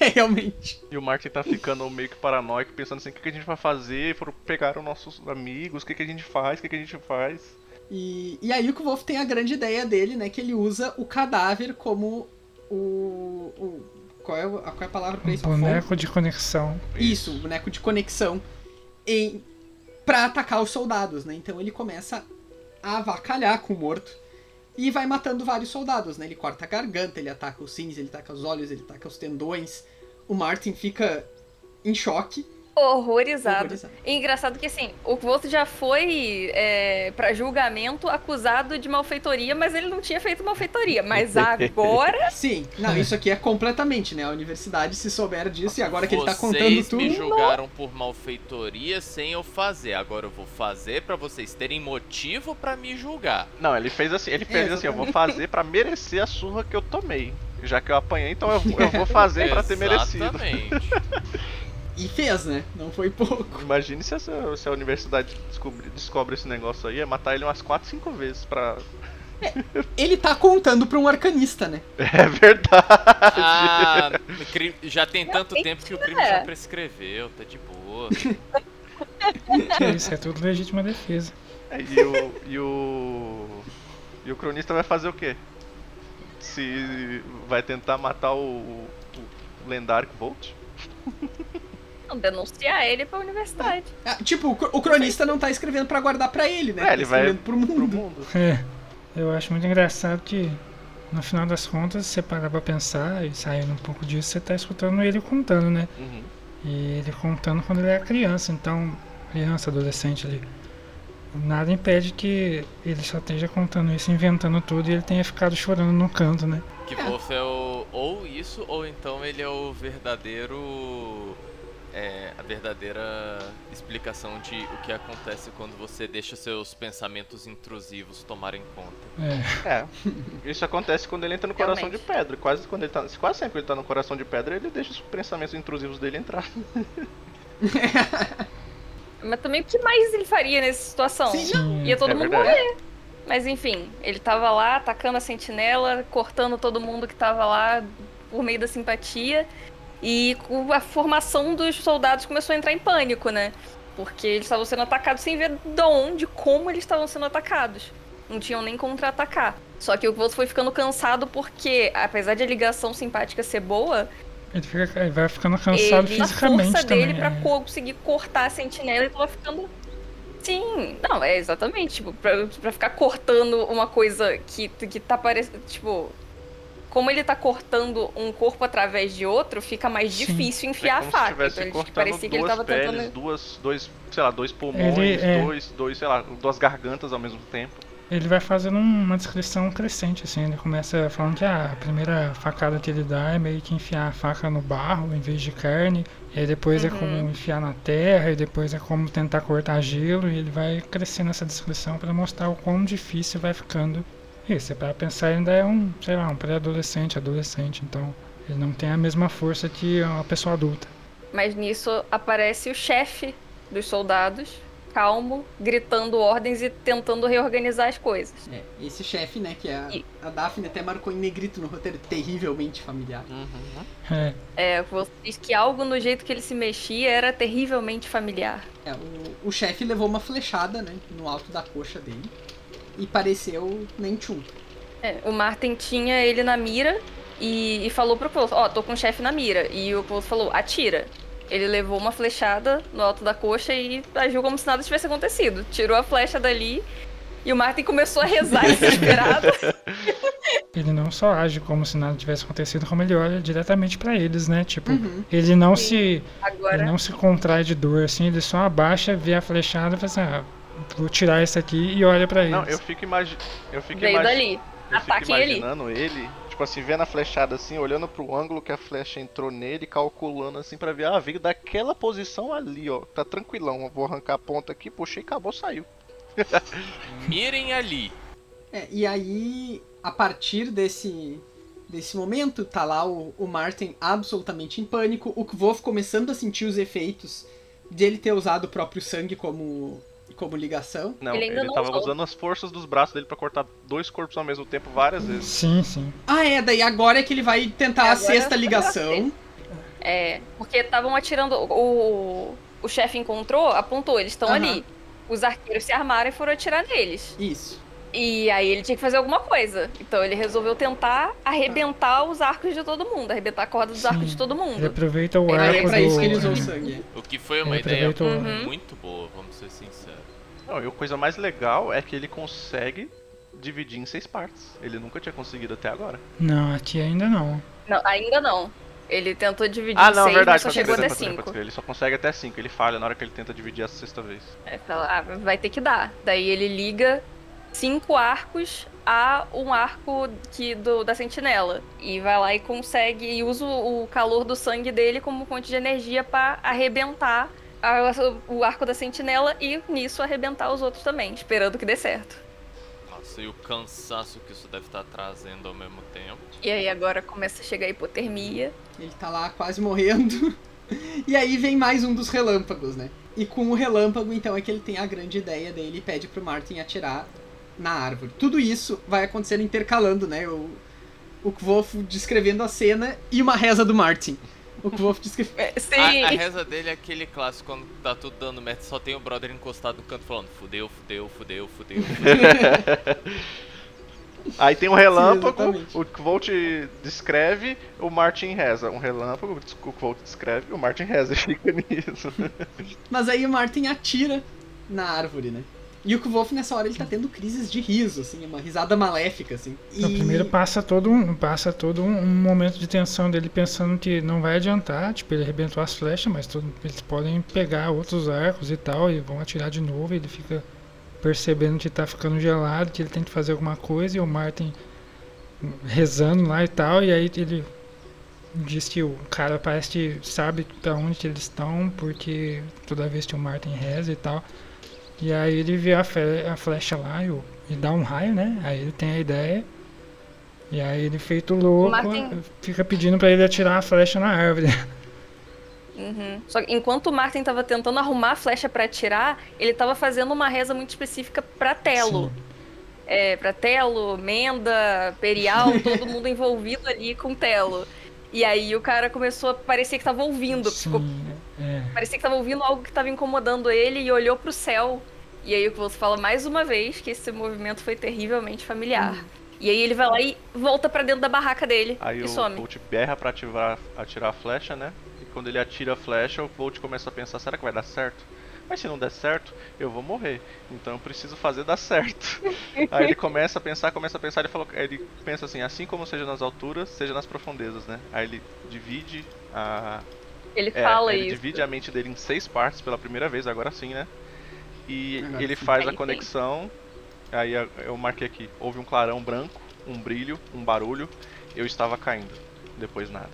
É, realmente. E o Martin tá ficando meio que paranoico, pensando assim, o que, que a gente vai fazer? Foram pegar os nossos amigos, o que, que a gente faz? O que, que a gente faz? E, e aí o Wolf tem a grande ideia dele, né? Que ele usa o cadáver como o. o qual, é, o- qual é a palavra pra Um isso? A boneco de conexão. Isso, o boneco de conexão em para atacar os soldados, né? Então ele começa a avacalhar com o morto e vai matando vários soldados, né? Ele corta a garganta, ele ataca os rins, ele ataca os olhos, ele ataca os tendões. O Martin fica em choque horrorizado. Horrorizado. E engraçado que assim, o Kvoth já foi é, para julgamento acusado de malfeitoria, mas ele não tinha feito malfeitoria. Mas agora. Sim, não, isso aqui é completamente, né? A universidade se souber disso e agora que ele tá contando Vocês tudo. me julgaram por malfeitoria sem eu fazer. Agora eu vou fazer pra vocês terem motivo pra me julgar. Não, ele fez assim, ele fez assim, eu vou fazer pra merecer a surra que eu tomei. Já que eu apanhei, então eu, eu vou fazer pra ter merecido. Exatamente. E fez, né? Não foi pouco. Imagine se, essa, se a universidade descobre, descobre esse negócio aí, é matar ele umas 4, 5 vezes pra. Ele tá contando pra um arcanista, né? É verdade. Ah, já tem tanto tempo que o crime é. já prescreveu, tá de boa. É isso, é tudo legítima defesa. É, E o. E o. E o cronista vai fazer o quê? Se vai tentar matar o, o, o lendário Volt? Não, denunciar ele pra universidade. Ah, tipo, o cro- o cronista não tá escrevendo pra guardar pra ele, né? É, tá ele vai escrevendo pro Pro mundo. mundo. É, eu acho muito engraçado que no final das contas, você parar pra pensar e saindo um pouco disso, você tá escutando ele contando, né? Uhum. E ele contando quando ele era criança, então, criança, adolescente ali. Nada impede que ele só esteja contando isso, inventando tudo e ele tenha ficado chorando no canto, né? Que Wolf é o. Ou isso, ou então ele é o verdadeiro. É, a verdadeira explicação de o que acontece quando você deixa seus pensamentos intrusivos tomarem conta. É, É. Isso acontece quando ele entra no coração de pedra. Quase, quando ele tá, quase sempre que ele tá no coração de pedra, ele deixa os pensamentos intrusivos dele entrar. Mas também o que mais ele faria nessa situação? Sim, sim. Ia todo É mundo verdade. morrer. Mas enfim, ele tava lá atacando a sentinela, cortando todo mundo que tava lá por meio da simpatia. E a formação dos soldados começou a entrar em pânico, né? Porque eles estavam sendo atacados sem ver de onde, como eles estavam sendo atacados. Não tinham nem contra-atacar. Só que o Kvoth foi ficando cansado porque, apesar de a ligação simpática ser boa, ele, fica, ele vai ficando cansado ele, a fisicamente força também. dele pra é. conseguir cortar a sentinela ele tava ficando. Sim, não, é exatamente. Tipo, pra, pra ficar cortando uma coisa que, que tá parecendo. Tipo. Como ele tá cortando um corpo através de outro, fica mais Sim. difícil É enfiar como a faca. se estivesse Então, cortando parecia que ele duas tava peles, tentando. duas, dois, sei lá, dois pulmões, Ele é- dois, dois, sei lá, duas gargantas ao mesmo tempo. Ele vai fazendo uma descrição crescente, assim. Ele começa falando que ah, a primeira facada que ele dá é meio que enfiar a faca no barro em vez de carne. E aí depois é Uhum. como enfiar na terra, e depois é como tentar cortar gelo. E ele vai crescendo essa descrição para mostrar o quão difícil vai ficando. Isso, é para pensar, ainda é um, sei lá, um pré-adolescente, adolescente. Então ele não tem a mesma força que uma pessoa adulta. Mas nisso aparece o chefe dos soldados, calmo, gritando ordens e tentando reorganizar as coisas. É, esse chefe, né, que é a, E- a Daphne até marcou em negrito no roteiro, terrivelmente familiar. É, É, você diz que algo no jeito que ele se mexia era terrivelmente familiar. É, o, o chefe levou uma flechada, né, no alto da coxa dele e pareceu Nenchum. É, o Martin tinha ele na mira e, e falou pro Close, ó, tô com o chefe na mira. E o Close falou, atira. Ele levou uma flechada no alto da coxa e agiu como se nada tivesse acontecido. Tirou a flecha dali e o Martin começou a rezar desesperado. ele não só age como se nada tivesse acontecido, como ele olha diretamente para eles, né? Tipo, Uhum. ele não Sim. se Ele Agora, não se contrai de dor, assim, ele só abaixa, vê a flechada e fala assim, ah, vou tirar isso aqui e olha pra eles. Não, eu fico imaginando. Eu fico veio imagi- dali. Eu fico Ataquem ele. imaginando ele, tipo assim, vendo a flechada assim, olhando pro ângulo que a flecha entrou nele, calculando assim pra ver, ah, veio daquela posição ali, ó. Tá tranquilão, vou arrancar a ponta aqui, puxei, acabou, saiu. Mirem ali. É, e aí, a partir desse, desse momento, tá lá o, o Martin absolutamente em pânico, o Kvof começando a sentir os efeitos de ele ter usado o próprio sangue como, como ligação. Não, Ele ele, ainda não tava usou. usando as forças dos braços dele pra cortar dois corpos ao mesmo tempo várias vezes. Sim, sim. Ah, é, daí agora é que ele vai tentar a Agora sexta ligação. É, porque estavam atirando. O, o chefe encontrou, apontou, eles estão Aham. ali. Os arqueiros se armaram e foram atirar neles. Isso. E aí ele tinha que fazer alguma coisa. Então ele resolveu tentar arrebentar os arcos de todo mundo, arrebentar a corda dos Sim. arcos de todo Ele mundo. aproveita o É, arco é pra do... isso que ele usou o é, sangue. O que foi uma Ele ideia Uhum. muito boa, vamos ser sinceros. Não, e a coisa mais legal é que ele consegue dividir em seis partes. Ele nunca tinha conseguido até agora. Não, aqui ainda não. Não, ainda não. Ele tentou dividir Ah, em não, seis, verdade. mas só chegou crer, até crer, cinco. crer. Ele só consegue até 5. Ele falha na hora que ele tenta dividir a sexta vez. É, fala, ah, vai ter que dar. Daí ele liga cinco arcos a um arco que, do, da sentinela. E vai lá e consegue. E usa o o calor do sangue dele como fonte de energia pra arrebentar a- o arco da sentinela e nisso arrebentar os outros também, esperando que dê certo. Nossa, e o cansaço que isso deve estar trazendo ao mesmo tempo. E aí agora começa a chegar a hipotermia. Ele tá lá quase morrendo. E aí vem mais um dos relâmpagos, né? E com o relâmpago, então, é que ele tem a grande ideia dele e pede pro Martin atirar na árvore. Tudo isso vai acontecendo intercalando, né? O, o Kvolf descrevendo a cena e uma reza do Martin. O Kvolf descrevendo. É, sim! A, a reza dele é aquele clássico quando tá tudo dando merda, só tem o brother encostado no canto falando fudeu, fudeu, fudeu, fudeu. fudeu. Aí tem um relâmpago, exatamente. o Kvolt descreve, o Martin reza. Um relâmpago, o Kvolt descreve, o Martin reza e fica nisso. Mas aí o Martin atira na árvore, né? E o Kvolf nessa hora ele tá tendo crises de riso, assim, uma risada maléfica, assim. E... Então, primeiro passa todo, um, passa todo um, um momento de tensão dele pensando que não vai adiantar, tipo, ele arrebentou as flechas, mas todo- eles podem pegar outros arcos e tal, e vão atirar de novo, e ele fica percebendo que tá ficando gelado, que ele tem que fazer alguma coisa, e o Martin rezando lá e tal, e aí ele diz que o cara parece que sabe pra onde que eles estão, porque toda vez que o Martin reza e tal. E aí ele vê a, fe- a flecha lá e, e dá um raio, né? Aí ele tem a ideia. E aí ele feito louco, Martin- fica pedindo pra ele atirar a flecha na árvore. Uhum. Só que enquanto o Martin tava tentando arrumar a flecha pra atirar, ele tava fazendo uma reza muito específica pra Telo. Sim. É, pra Telo, Menda, Perial, todo mundo envolvido ali com Telo. E aí o cara começou a parecer que tava ouvindo. Ficou, Sim, é. parecia que tava ouvindo algo que tava incomodando ele e olhou pro céu. E aí o que você fala mais uma vez que esse movimento foi terrivelmente familiar. E aí ele vai lá e volta pra dentro da barraca dele Aí e o some. Volt berra pra ativar, atirar a flecha, né? E quando ele atira a flecha, o Volt começa a pensar, será que vai dar certo? Mas se não der certo, eu vou morrer. Então eu preciso fazer dar certo. Aí ele começa a pensar, começa a pensar, ele, falou, ele pensa assim, assim como seja nas alturas, seja nas profundezas, né? Aí ele divide a, Ele É, fala ele isso. divide a mente dele em seis partes pela primeira vez, agora sim, né? E Agora ele sim. faz Aí a conexão. Aí eu- marquei aqui: houve um clarão branco, um brilho, um barulho. Eu estava caindo. Depois nada.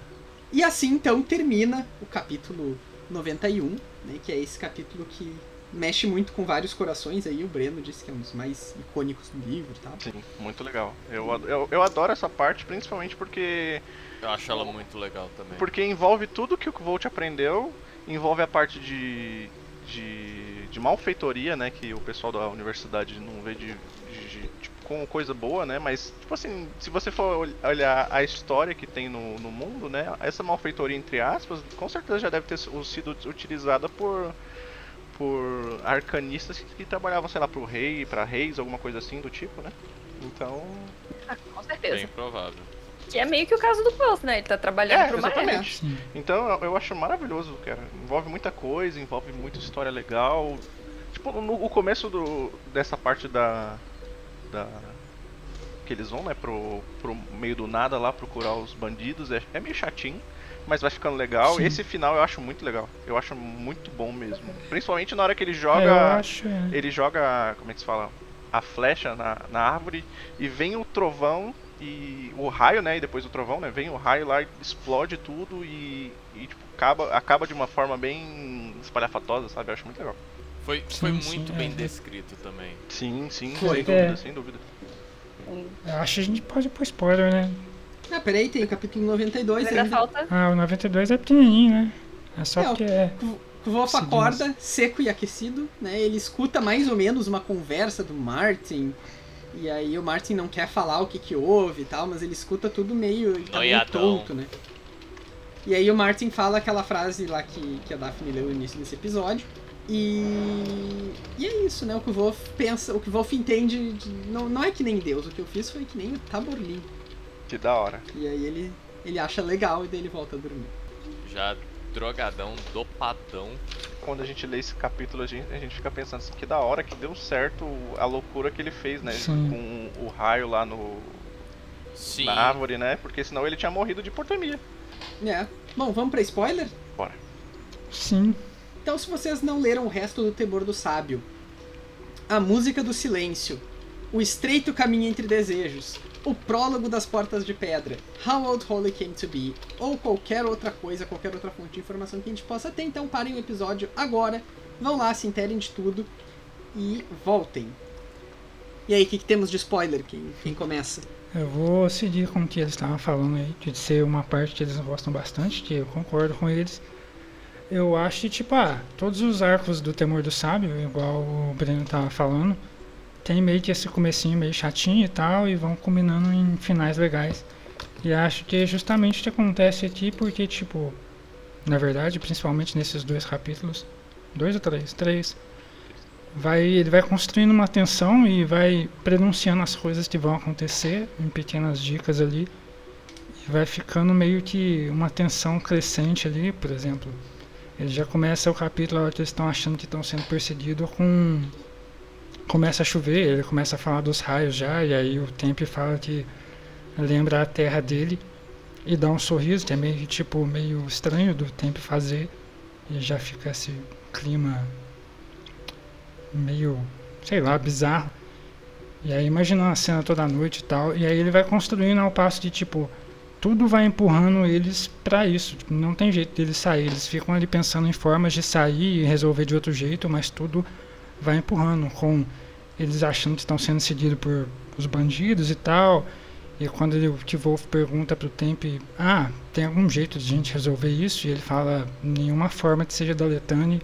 E assim então termina o capítulo 91, né, que é esse capítulo que mexe muito com vários corações aí, o Breno disse que é um dos mais icônicos do livro e tal. Sim, muito legal. Eu, eu, eu adoro essa parte, principalmente porque Eu acho ela muito legal também. porque envolve tudo que o Volt aprendeu, envolve a parte de, de, de malfeitoria, né, que o pessoal da universidade não vê de, de- de- tipo, como coisa boa, né, mas, tipo assim, se você for ol- olhar a história que tem no, no mundo, né, essa malfeitoria, entre aspas, com certeza já deve ter sido utilizada por por arcanistas que, que trabalhavam, sei lá, pro rei, pra reis, alguma coisa assim do tipo, né? Então, Ah, com certeza. Bem provável. Que é meio que o caso do Quoth, né? Ele tá trabalhando É, pro Maestro. exatamente. Sim. Então eu, acho maravilhoso, cara. Envolve muita coisa, envolve muita história legal. Tipo, no o começo do, dessa parte da. da. que eles vão, né, pro, pro meio do nada lá procurar os bandidos, é, é meio chatinho. Mas vai ficando legal. Sim. Esse final eu acho muito legal. Eu acho muito bom mesmo. Principalmente na hora que ele É, eu joga. acho. é. Ele joga. como é que se fala? A flecha na, na árvore e vem o trovão e o raio, né? E depois o trovão, né? Vem o raio lá e explode tudo e, e, tipo, acaba, acaba de uma forma bem espalhafatosa, sabe? Eu acho muito legal. Foi, foi Sim, sim, muito é, bem é. descrito também. Sim, sim, Foi. sem dúvida, É. sem dúvida. Eu acho que a gente pode pro spoiler, né? Ah, peraí, tem o capítulo 92 Ainda ainda. falta. Ah, o 92 é pequenininho, né? É só É, o- porque é. O Wolf Seguimos. acorda, seco e aquecido, né? Ele escuta mais ou menos uma conversa do Martin. E aí o Martin não quer falar o que que houve e tal, mas ele escuta tudo meio, ele tá meio tonto, né? E aí o Martin fala aquela frase lá que, que a Daphne leu no início desse episódio. E, e é isso, né? O que o Wolf pensa, o que o Wolf entende, de- não, não é que nem Deus, o que eu fiz foi que nem o Taborlin. Que da hora. E aí ele, ele acha legal e daí ele volta a dormir. Já drogadão, dopadão. Quando a gente lê esse capítulo, a gente, a gente fica pensando assim, que da hora que deu certo a loucura que ele fez, né? Sim. Com o raio lá no, Sim. na árvore, né? Porque senão ele tinha morrido de hipotermia. É, Bom, vamos pra spoiler? Bora. Sim. Então, se vocês não leram o resto do Temor do Sábio, a música do silêncio, o estreito caminho entre desejos, o prólogo das portas de pedra, How Old Holy Came to Be, ou qualquer outra coisa, qualquer outra fonte de informação que a gente possa ter, então parem o episódio agora, vão lá, se interem de tudo e voltem. E aí, o que, que temos de spoiler? Quem, quem começa? Eu vou seguir com o que eles estavam falando aí, de ser uma parte que eles gostam bastante, que eu concordo com eles. Eu acho que, tipo, ah, todos os arcos do Temor do Sábio, igual o Breno tava falando, tem meio que esse comecinho meio chatinho e tal, e vão combinando em finais legais. E acho que é justamente o que acontece aqui, porque, tipo, na verdade, principalmente nesses dois capítulos, dois ou três? Três. Vai, ele vai construindo uma tensão e vai prenunciando as coisas que vão acontecer em pequenas dicas ali. E vai ficando meio que uma tensão crescente ali, por exemplo. Ele já começa o capítulo onde eles estão achando que estão sendo perseguidos com. Começa a chover, ele começa a falar dos raios já, e aí o Tempe fala que lembra a terra dele e dá um sorriso, que é meio tipo meio estranho do Tempe fazer. E já fica esse clima meio, sei lá, bizarro. E aí imaginando a cena toda noite e tal, e aí ele vai construindo ao passo de tipo, tudo vai empurrando eles para isso. Tipo, não tem jeito deles sair, eles ficam ali pensando em formas de sair e resolver de outro jeito, mas tudo vai empurrando com eles achando que estão sendo seguidos por os bandidos e tal. E quando ele, o T-Wolf pergunta pro Temp, ah, tem algum jeito de a gente resolver isso? E ele fala, nenhuma forma que seja da Letane,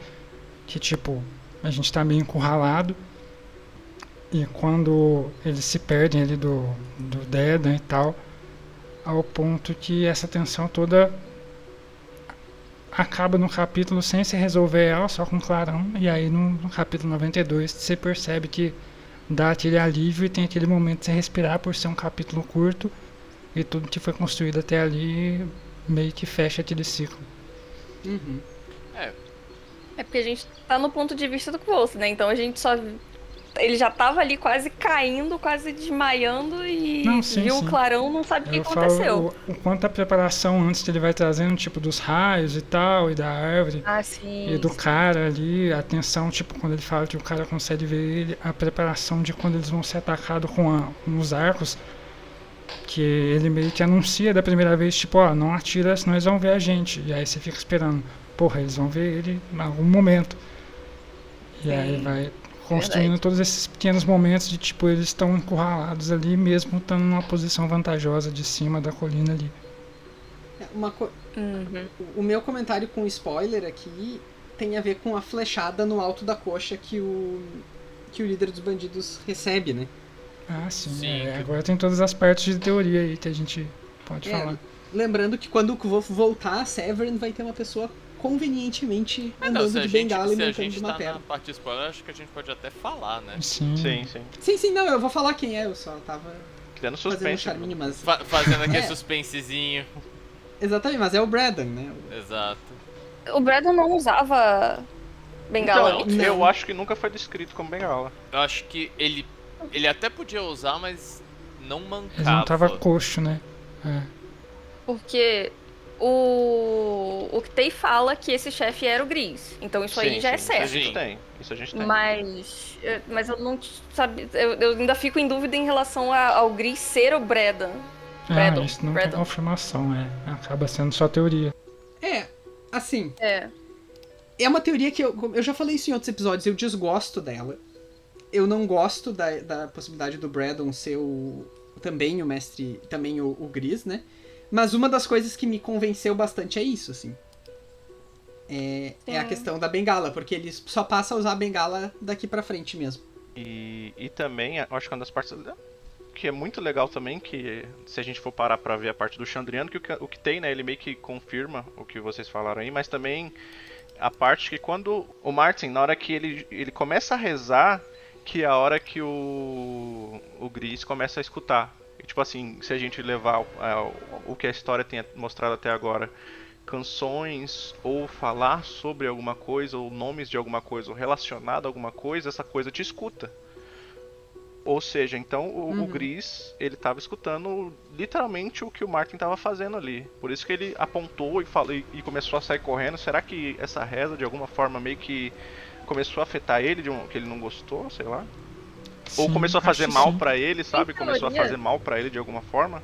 que tipo, a gente está meio encurralado. E quando eles se perdem ali do, do Dedan e tal, ao ponto que essa tensão toda acaba no capítulo sem se resolver ela, só com clarão. E aí no, no capítulo 92 você percebe que dá aquele alívio e tem aquele momento de você respirar por ser um capítulo curto e tudo que foi construído até ali meio que fecha aquele ciclo. Uhum. É, É porque a gente tá no ponto de vista do Quoth, né? Então a gente só. Ele já tava ali quase caindo, quase desmaiando e Não, sim, viu sim. o clarão, não sabe o que Eu aconteceu. o, o quanto a preparação antes que ele vai trazendo, tipo, dos raios e tal, e da árvore. Ah, sim. E do cara ali, a tensão, tipo, quando ele fala que o cara consegue ver ele, a preparação de quando eles vão ser atacados com, a- com os arcos, que ele meio que anuncia da primeira vez, tipo, ó, não atira, senão eles vão ver a gente. E aí você fica esperando, porra, eles vão ver ele em algum momento. E aí vai construindo verdade. todos esses pequenos momentos de, tipo, eles estão encurralados ali, mesmo estando numa posição vantajosa de cima da colina ali. É, Uma co- Uhum. O meu comentário com spoiler aqui tem a ver com a flechada no alto da coxa que o que o líder dos bandidos recebe, né? Ah, sim. Sim, é, que- agora tem todas as partes de teoria aí que a gente pode É, falar. Lembrando que quando o Kvolf voltar, a Severn vai ter uma pessoa convenientemente andando se a de gente, bengala e se a montando gente uma tá perna. na parte de spoiler, acho que a gente pode até falar, né? Sim. Sim, sim. Sim, sim, não, eu vou falar quem é, eu só tava Criando fazendo um suspense. charminho, mas... Fa- fazendo aquele É. suspensezinho. Exatamente, mas é o Braden, né? Exato. O Brandon não usava bengala. Então, Não. eu acho que nunca foi descrito como bengala. Eu acho que ele. Ele até podia usar, mas não mancava. Ele não tava coxo, né? É. Porque o. O Ktei fala que esse chefe era o Gris. Então isso aí Sim, já é sim, certo. Isso a gente tem. Isso a gente tem. Mas. Mas eu não sabe. Eu, eu ainda fico em dúvida em relação a- ao Gris ser o Bredan. Ah, Brandon, isso não Brandon. tem confirmação, é. Acaba sendo só teoria. É, assim, É. é uma teoria que eu, eu já falei isso em outros episódios, eu desgosto dela. Eu não gosto da, da possibilidade do Braddon ser o, também o mestre, também o, o Gris, né? Mas uma das coisas que me convenceu bastante é isso, assim. É, é a Sim. questão da bengala, porque ele só passa a usar a bengala daqui pra frente mesmo. E, e também, eu acho que uma das partes que é muito legal também, que se a gente for parar pra ver a parte do Chandriano, que o, que o que tem, né, ele meio que confirma o que vocês falaram aí, mas também a parte que quando o Martin, na hora que ele, ele começa a rezar, que é a hora que o, o Gris começa a escutar. E, tipo assim, se a gente levar é, o, que a história tem mostrado até agora, canções ou falar sobre alguma coisa, ou nomes de alguma coisa, ou relacionado a alguma coisa, essa coisa te escuta. Ou seja, então o, Uhum. o Gris, ele tava escutando literalmente o que o Martin tava fazendo ali. Por isso que ele apontou e, falou, e, e começou a sair correndo. Será que essa reza, de alguma forma, meio que começou a afetar ele, de um, que ele não gostou, sei lá? Ou começou a fazer mal pra ele, sabe? Tem Começou a fazer mal pra ele de alguma forma?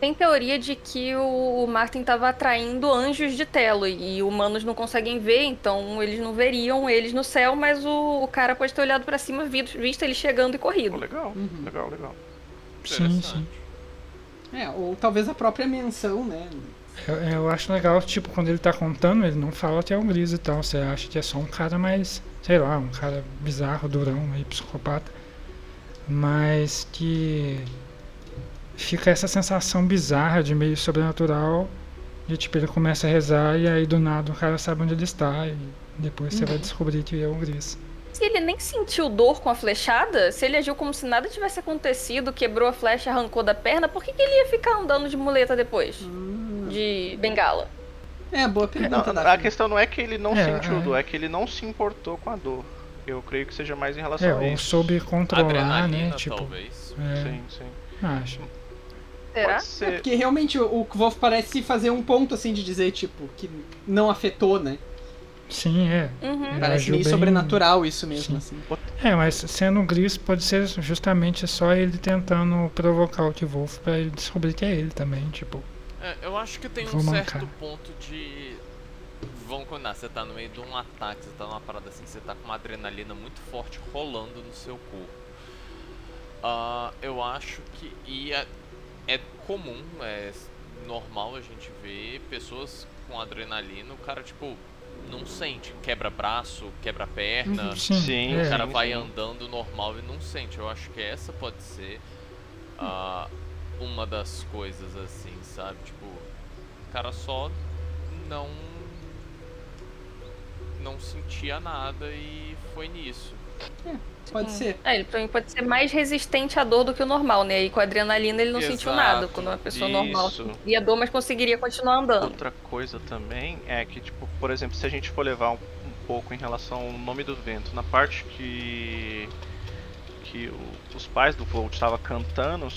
Tem teoria de que o Martin tava atraindo anjos de Telo e humanos não conseguem ver, então eles não veriam eles no céu, mas o, o cara pode ter olhado pra cima, visto, visto ele chegando e corrido. legal, Uhum. legal, legal. Sim, sim. É, ou talvez a própria menção, né? Eu, eu acho legal, tipo, quando ele tá contando, ele não fala que é um Gris e tal. Você acha que é só um cara mais, sei lá, um cara bizarro, durão, meio psicopata. Mas que fica essa sensação bizarra de meio sobrenatural. De tipo, ele começa a rezar e aí do nada o cara sabe onde ele está. E depois você vai descobrir que é um Gris. Se ele nem sentiu dor com a flechada, se ele agiu como se nada tivesse acontecido, quebrou a flecha, arrancou da perna, por que, que ele ia ficar andando de muleta depois? De bengala? É, boa Não, pergunta, a Daphne. questão não é que ele não É, sentiu é. dor, é que ele não se importou com a dor. Eu creio que seja mais em relação É, a ou isso. soube controlar, Adrenalina, né? Tipo, talvez. é, Sim, sim. acho. Será? É, porque realmente o, Kvolf parece fazer um ponto assim de dizer, tipo, que não afetou, né? Sim, é. Uhum. Parece meio bem- sobrenatural isso mesmo, Sim. assim. É, mas sendo um Gris pode ser justamente só ele tentando provocar o T-Wolf pra ele descobrir que é ele também, tipo. É, eu acho que tem um mancar. certo ponto de. Vamos combinar, você tá no meio de um ataque, você tá numa parada assim, você tá com uma adrenalina muito forte rolando no seu corpo. Ah, eu acho que. E é, é comum, é normal a gente ver pessoas com adrenalina, o cara, tipo, não sente, quebra braço, quebra perna. Sim, Sim, é. O cara sim, vai sim. andando normal e não sente. Eu acho que essa pode ser ah, uma das coisas assim, sabe? Tipo, o cara só não não sentia nada e foi nisso. Pode ser. É, ele pra mim pode ser mais resistente à dor do que o normal, né? E com a adrenalina ele não sentiu Exato. nada. Quando uma pessoa normal Isso. sentiria dor, mas conseguiria continuar andando. Outra coisa também é que, tipo, por exemplo, se a gente for levar um, um pouco em relação ao nome do vento, na parte que que o- os pais do Volt estavam cantando,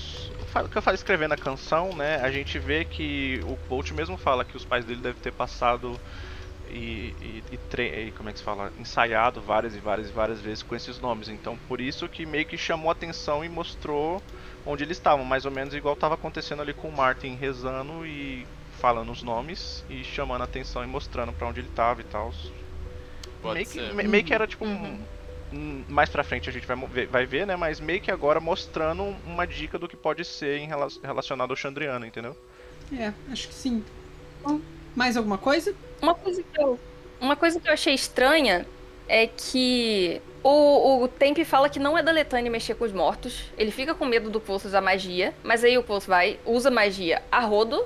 fa- que eu falei escrevendo a canção, né? A gente vê que o Volt mesmo fala que os pais dele devem ter passado e, e, e tre- e como é que se fala? Ensaiado várias e várias e várias vezes com esses nomes. Então, por isso que meio que chamou atenção e mostrou onde eles estavam, mais ou menos igual estava acontecendo ali com o Martin rezando e falando os nomes e chamando a atenção e mostrando pra onde ele tava e tal. Meio que, me- meio que era tipo um- Uhum. um- mais pra frente a gente vai, ver- vai ver, né? Mas meio que agora mostrando uma dica do que pode ser em rela- relacionado ao Chandriano, entendeu? É, acho que sim. Mais alguma coisa? Uma coisa que eu, uma coisa que eu achei estranha é que o, o Temp fala que não é da Letânia mexer com os mortos. Ele fica com medo do Pulse usar magia, mas aí o Pulse vai, usa magia a rodo,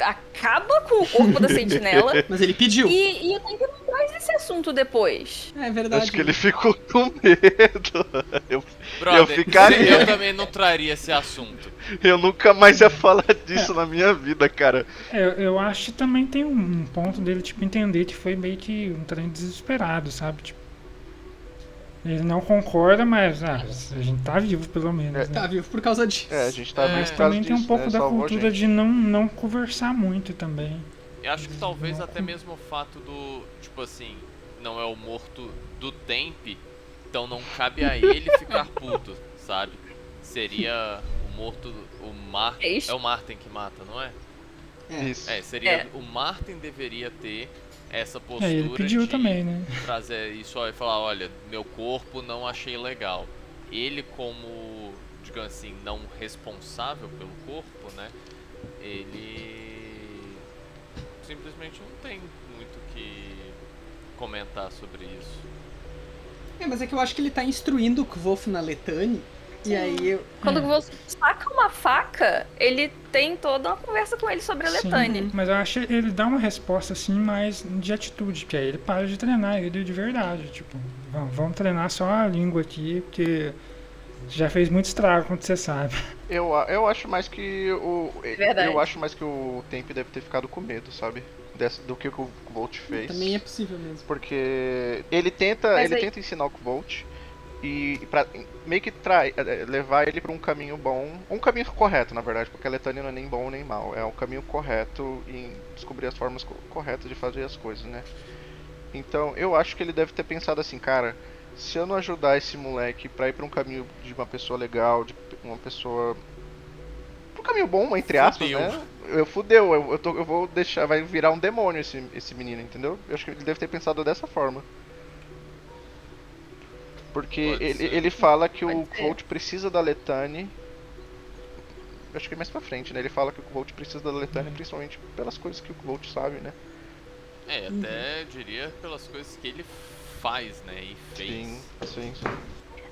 acaba com o corpo da sentinela. Mas ele pediu. E, e o Temp não traz esse assunto depois. É verdade. Acho que ele ficou com medo. Eu, Brother, ficaria. eu também não traria esse assunto. eu nunca mais ia falar disso na minha vida, cara. É, eu, eu acho que também tem um ponto dele, tipo, entender que foi meio que um trem desesperado, sabe? Tipo, ele não concorda, mas ah, a gente tá vivo pelo menos, né? Tá vivo por causa disso. É, a gente tá É, vendo Mas por causa também tem um disso, pouco né? da cultura de não, não conversar muito também. Eu acho que talvez até mesmo o fato do, tipo assim, não é o morto do Temp, então não cabe a ele ficar puto, sabe? Seria o morto, o Martin, É é o Martin que mata, não é? É. Isso. É, seria, É. o Martin deveria ter essa postura É, ele pediu de também, né? trazer isso ó, e falar, olha, meu corpo não achei legal. Ele como, digamos assim, não responsável pelo corpo, né? Ele simplesmente não tem muito o que comentar sobre isso. É, mas é que eu acho que ele tá instruindo o Kvolf na Letane. E aí eu. Quando É. você saca uma faca, ele tem toda uma conversa com ele sobre a Letânia. Sim, mas eu acho que ele dá uma resposta assim mais de atitude, que aí ele para de treinar ele de verdade. Tipo, vamos, vamos treinar só a língua aqui, porque já fez muito estrago, como você sabe. Eu, eu acho mais que o. Verdade. Eu acho mais que o Temp deve ter ficado com medo, sabe? Dessa, do que o Volt fez. Também é possível mesmo. Porque ele tenta, Mas ele aí- tenta ensinar o Volt e pra meio que trai, é, levar ele para um caminho bom, um caminho correto, na verdade, porque a Letânia não é nem bom nem mal, é um caminho correto em descobrir as formas corretas de fazer as coisas, né? Então, eu acho que ele deve ter pensado assim, cara, se eu não ajudar esse moleque pra ir pra um caminho de uma pessoa legal, de uma pessoa. um caminho bom, entre aspas, Fudeu. né? Eu fudeu, eu, eu, tô- eu vou deixar. Vai virar um demônio esse, esse menino, entendeu? Eu acho que ele deve ter pensado dessa forma. Porque ele, ele fala que o. Volt precisa da Letane. Acho que é mais pra frente, né? Ele fala que o Volt precisa da Letane principalmente pelas coisas que o Volt sabe, né? É, até diria pelas coisas que ele faz, né? E fez. Sim, sim, sim.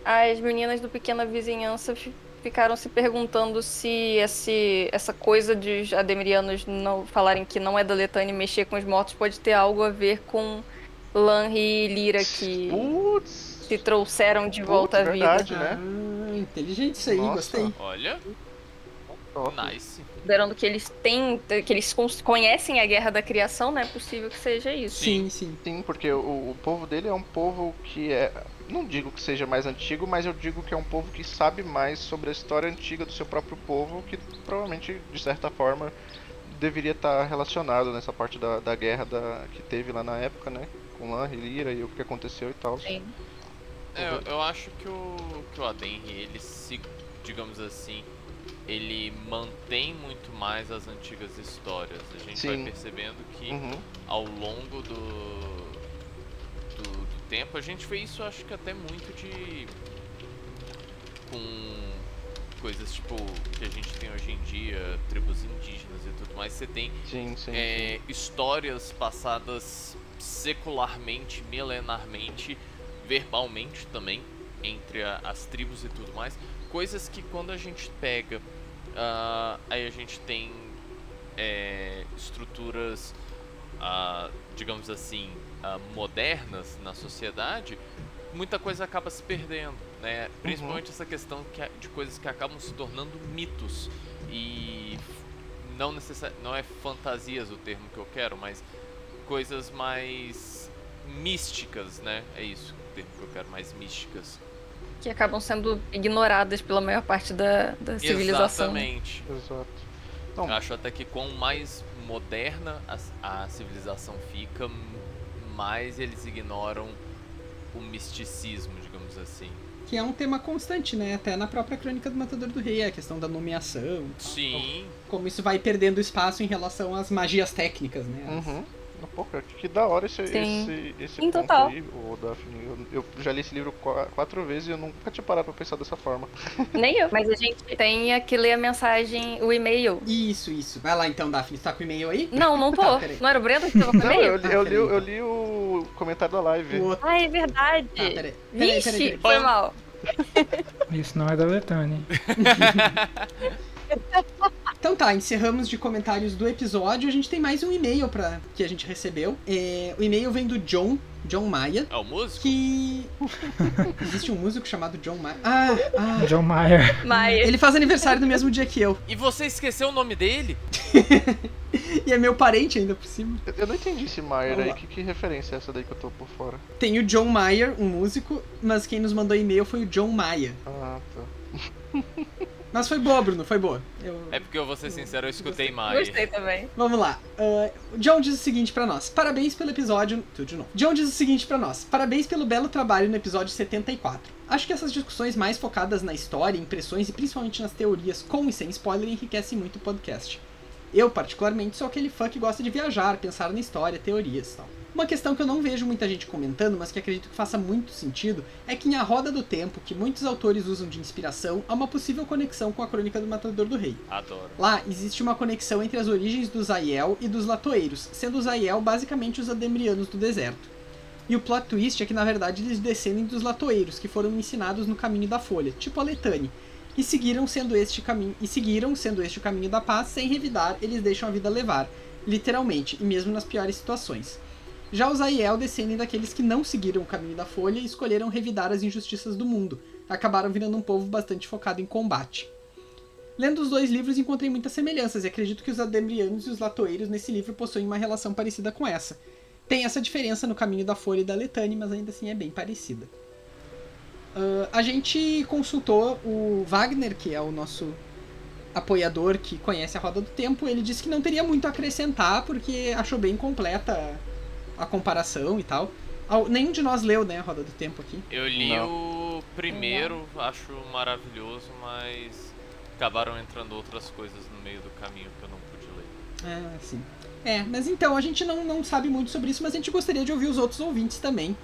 As meninas do Pequena Vizinhança fi- ficaram se perguntando se esse, essa coisa de os ademirianos não falarem que não é da Letânia e mexer com os mortos pode ter algo a ver com Lan e Lyra que Putz! Se trouxeram de volta Putz, à verdade, vida. né? Ah, inteligente isso aí, Nossa. gostei. Olha, Top. nice. Considerando que eles têm, que eles conhecem a Guerra da Criação, não é possível que seja isso. Sim, sim. Sim, porque o, o povo dele é um povo que é. Não digo que seja mais antigo, mas eu digo que é um povo que sabe mais sobre a história antiga do seu próprio povo, que provavelmente, de certa forma, deveria estar relacionado nessa parte da, da guerra da, que teve lá na época, né? Com Lan, Lira e o que aconteceu e tal. Sim. É, eu, eu acho que o, que o Adenri, ele se, digamos assim, ele mantém muito mais as antigas histórias. A gente Sim. vai percebendo que Uhum. ao longo do, do, do tempo, a gente vê isso acho que até muito de. com coisas tipo que a gente tem hoje em dia, tribos indígenas e tudo mais, você tem Sim, sim. é, histórias passadas secularmente, milenarmente, verbalmente também, entre a- as tribos e tudo mais. Coisas que quando a gente pega, ah, aí a gente tem é, estruturas, ah, digamos assim, ah, modernas na sociedade, muita coisa acaba se perdendo, né? Principalmente essa questão que de coisas que acabam se tornando mitos e não não é fantasias o termo que eu quero, mas coisas mais místicas, né? É isso o termo que eu quero, mais místicas. Que acabam sendo ignoradas pela maior parte da, da civilização. né? Exatamente. Exato. Eu Não, acho até que quanto mais moderna a, a civilização fica, mais eles ignoram o misticismo, digamos assim. Que é um tema constante, né? Até na própria Crônica do Matador do Rei, a questão da nomeação. Sim, Como isso vai perdendo espaço em relação às magias técnicas, né? As- Uhum. Pô, cara, que, da hora esse, Sim. esse, esse ponto total. aí, ô Daphne. Eu, eu já li esse livro qua- quatro vezes e eu nunca tinha parado pra pensar dessa forma. Nem eu. Mas a gente tem que ler a mensagem, o e-mail. Isso, isso. Vai lá então, Daphne. Você tá com o e-mail aí? Não, não tô. Tá, não era o Breno que tava com o Não, eu, e-mail? li- eu, li, peraí, eu então. li o comentário da live. O. Ah, é verdade. Tá, peraí. Peraí, peraí, Vixe, peraí. foi mal. Isso não é da Letânia. Então tá, encerramos de comentários do episódio. A gente tem mais um e-mail para que a gente recebeu. É, o e-mail vem do John, John Maia, é o músico? que existe um músico chamado John Maia. Ah, ah. John Mayer. Mas Ele faz aniversário no mesmo dia que eu. E você esqueceu o nome dele? E é meu parente ainda por cima. Eu, eu não entendi esse Maier aí. Que, que referência é essa daí que eu tô por fora? Tem o John Mayer, um músico, mas quem nos mandou e-mail foi o John Maia. Ah, tá. Mas foi boa, Bruno, foi boa. Eu- É porque eu vou ser sincero, eu escutei mais. gostei também. Vamos lá. O John diz o seguinte pra nós. Parabéns pelo episódio. Tudo de novo. John diz o seguinte pra nós. Parabéns pelo belo trabalho no episódio 74. Acho que essas discussões mais focadas na história, impressões e principalmente nas teorias, com e sem spoiler, enriquecem muito o podcast. Eu, particularmente, sou aquele fã que gosta de viajar, pensar na história, teorias e tal. Uma questão que eu não vejo muita gente comentando, mas que acredito que faça muito sentido, é que em A Roda do Tempo, que muitos autores usam de inspiração, há uma possível conexão com a Crônica do Matador do Rei. Adoro. Lá existe uma conexão entre as origens dos Aiel e dos Latoeiros, sendo os Aiel basicamente os Ademrianos do deserto. E o plot twist é que na verdade eles descendem dos Latoeiros, que foram ensinados no caminho da Folha, tipo a Letane, e seguiram sendo este caminho e seguiram sendo este o caminho da paz sem revidar, eles deixam a vida levar, literalmente, e mesmo nas piores situações. Já os Aiel descendem daqueles que não seguiram o caminho da Folha e escolheram revidar as injustiças do mundo, acabaram virando um povo bastante focado em combate. Lendo os dois livros, encontrei muitas semelhanças e acredito que os Ademrianos e os Latoeiros nesse livro possuem uma relação parecida com essa. Tem essa diferença no caminho da Folha e da Letane, mas ainda assim é bem parecida. Uh, a gente consultou o Wagner, que é o nosso apoiador que conhece a Roda do Tempo. Ele disse que não teria muito a acrescentar, porque achou bem completa a comparação e tal. Al- Nenhum de nós leu, né, a Roda do Tempo aqui. Eu li Não. o primeiro, acho maravilhoso, mas acabaram entrando outras coisas no meio do caminho que eu não pude ler. É, sim. É, mas então, a gente não, não sabe muito sobre isso, mas a gente gostaria de ouvir os outros ouvintes também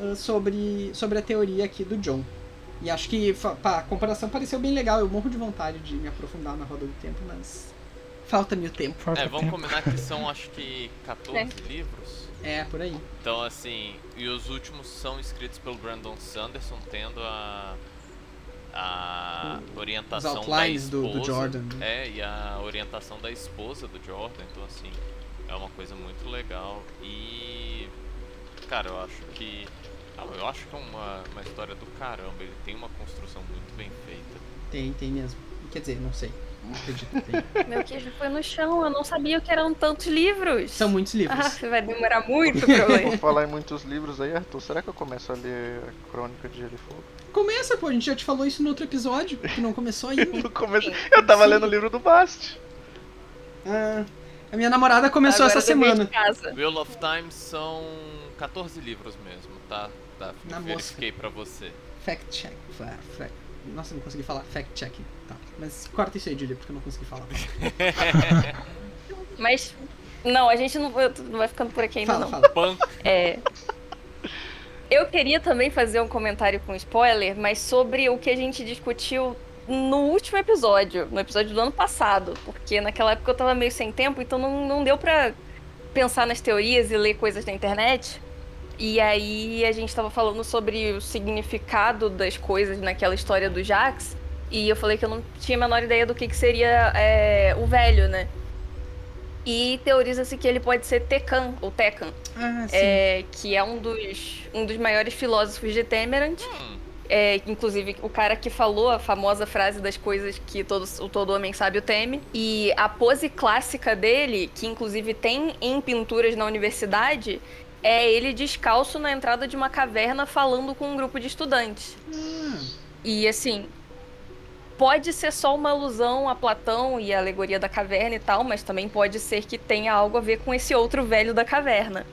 ah, sobre, sobre a teoria aqui do John. E acho que pá, a comparação pareceu bem legal. Eu morro de vontade de me aprofundar na Roda do Tempo, mas falta-me o tempo. Falta É, vamos tempo. combinar que são acho que 14 É. livros. É, por aí. Então, assim, e os últimos são escritos pelo Brandon Sanderson, tendo a, a Os orientação outlines da do, esposa. do Jordan. né? É, e a orientação da esposa do Jordan, então, assim, é uma coisa muito legal. E, cara, eu acho que. ah, Eu acho que é uma, uma história do caramba, ele tem uma construção muito bem feita. Tem, tem mesmo. Quer dizer, não sei. Não acredito que tem. Meu queijo foi no chão, eu não sabia que eram tantos livros. São muitos livros. Ah, vai demorar muito pra eu Vou ler. falar em muitos livros aí, Arthur. Será que eu começo a ler a Crônica de Gelo e Fogo? Começa, pô, a gente já te falou isso no outro episódio, que não começou ainda. No começo, eu tava Sim. lendo o livro do Bast. Ah, a minha namorada começou Agora essa semana. Wheel of Time são 14 livros mesmo, tá? tá Na verifiquei pra você. Fact check. Fa- fa- Nossa, não consegui falar. Fact check. Tá. Mas corta isso aí, Julia, porque eu não consegui falar. Mas, não, a gente não, não vai ficando por aqui ainda Fala, não. fala. É. Eu queria também fazer um comentário com spoiler, mas sobre o que a gente discutiu no último episódio, no episódio do ano passado, porque naquela época eu tava meio sem tempo, então não, não deu pra pensar nas teorias e ler coisas na internet. E aí a gente tava falando sobre o significado das coisas naquela história do Jax, e eu falei que eu não tinha a menor ideia do que, que seria é, o velho, né? E teoriza-se que ele pode ser Tekan, ou Tekan, Ah, sim. é, que é um dos, um dos maiores filósofos de Temerant. Hum. É, inclusive, o cara que falou a famosa frase das coisas que todo, o todo homem sabe o teme. E a pose clássica dele, que inclusive tem em pinturas na universidade, é ele descalço na entrada de uma caverna falando com um grupo de estudantes. Ah, E assim, pode ser só uma alusão a Platão e a alegoria da caverna e tal, mas também pode ser que tenha algo a ver com esse outro velho da caverna.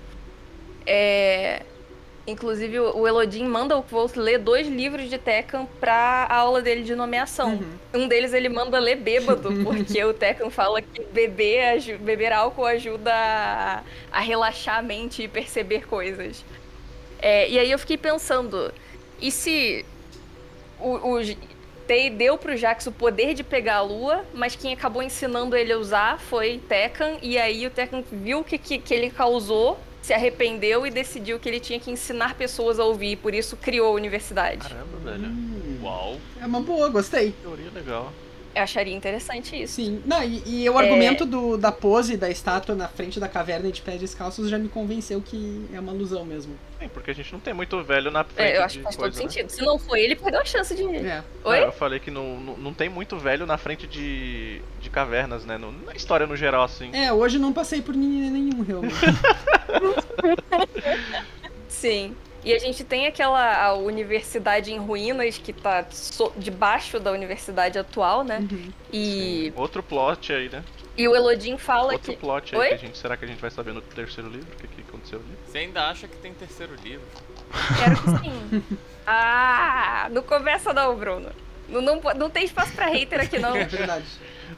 É... Inclusive, o Elodin manda o Kvolt ler dois livros de Tekken pra aula dele de nomeação. uhum. Um deles ele manda ler bêbado, porque o Tekken fala que beber, beber álcool ajuda a, a relaxar a mente e perceber coisas. É, e aí eu fiquei pensando, e se o, o Tei deu pro Jax o poder de pegar a lua, mas quem acabou ensinando ele a usar foi Tekken, e aí o Tekken viu o que, que, que ele causou, se arrependeu e decidiu que ele tinha que ensinar pessoas a ouvir, por isso criou a universidade. Caramba, velho. Hum, Uau. É uma boa, gostei. Teoria legal. Eu acharia interessante isso. Sim. Não, e, e o argumento do, da pose da estátua na frente da caverna de pés descalços já me convenceu que é uma alusão mesmo. Sim, porque a gente não tem muito velho na frente É, eu acho que faz coisa, todo né? sentido. Se não foi ele, perdeu a chance de. É. Não, Oi? eu falei que não, não, não tem muito velho na frente de, de cavernas, né? No- na história no geral, assim. É, hoje não passei por ninguém nenhum, realmente. Sim. E a gente tem aquela a universidade em ruínas que tá so- debaixo da universidade atual, né? Uhum. E, Outro plot aí, né? e o Elodin fala Outro que. plot aí Oi? que a gente. Será que a gente vai saber no terceiro livro? O que, que aconteceu ali? Você ainda acha que tem terceiro livro? Quero que sim. ah! Não começa não, Bruno. Não, não, não tem espaço pra hater aqui, não. É verdade.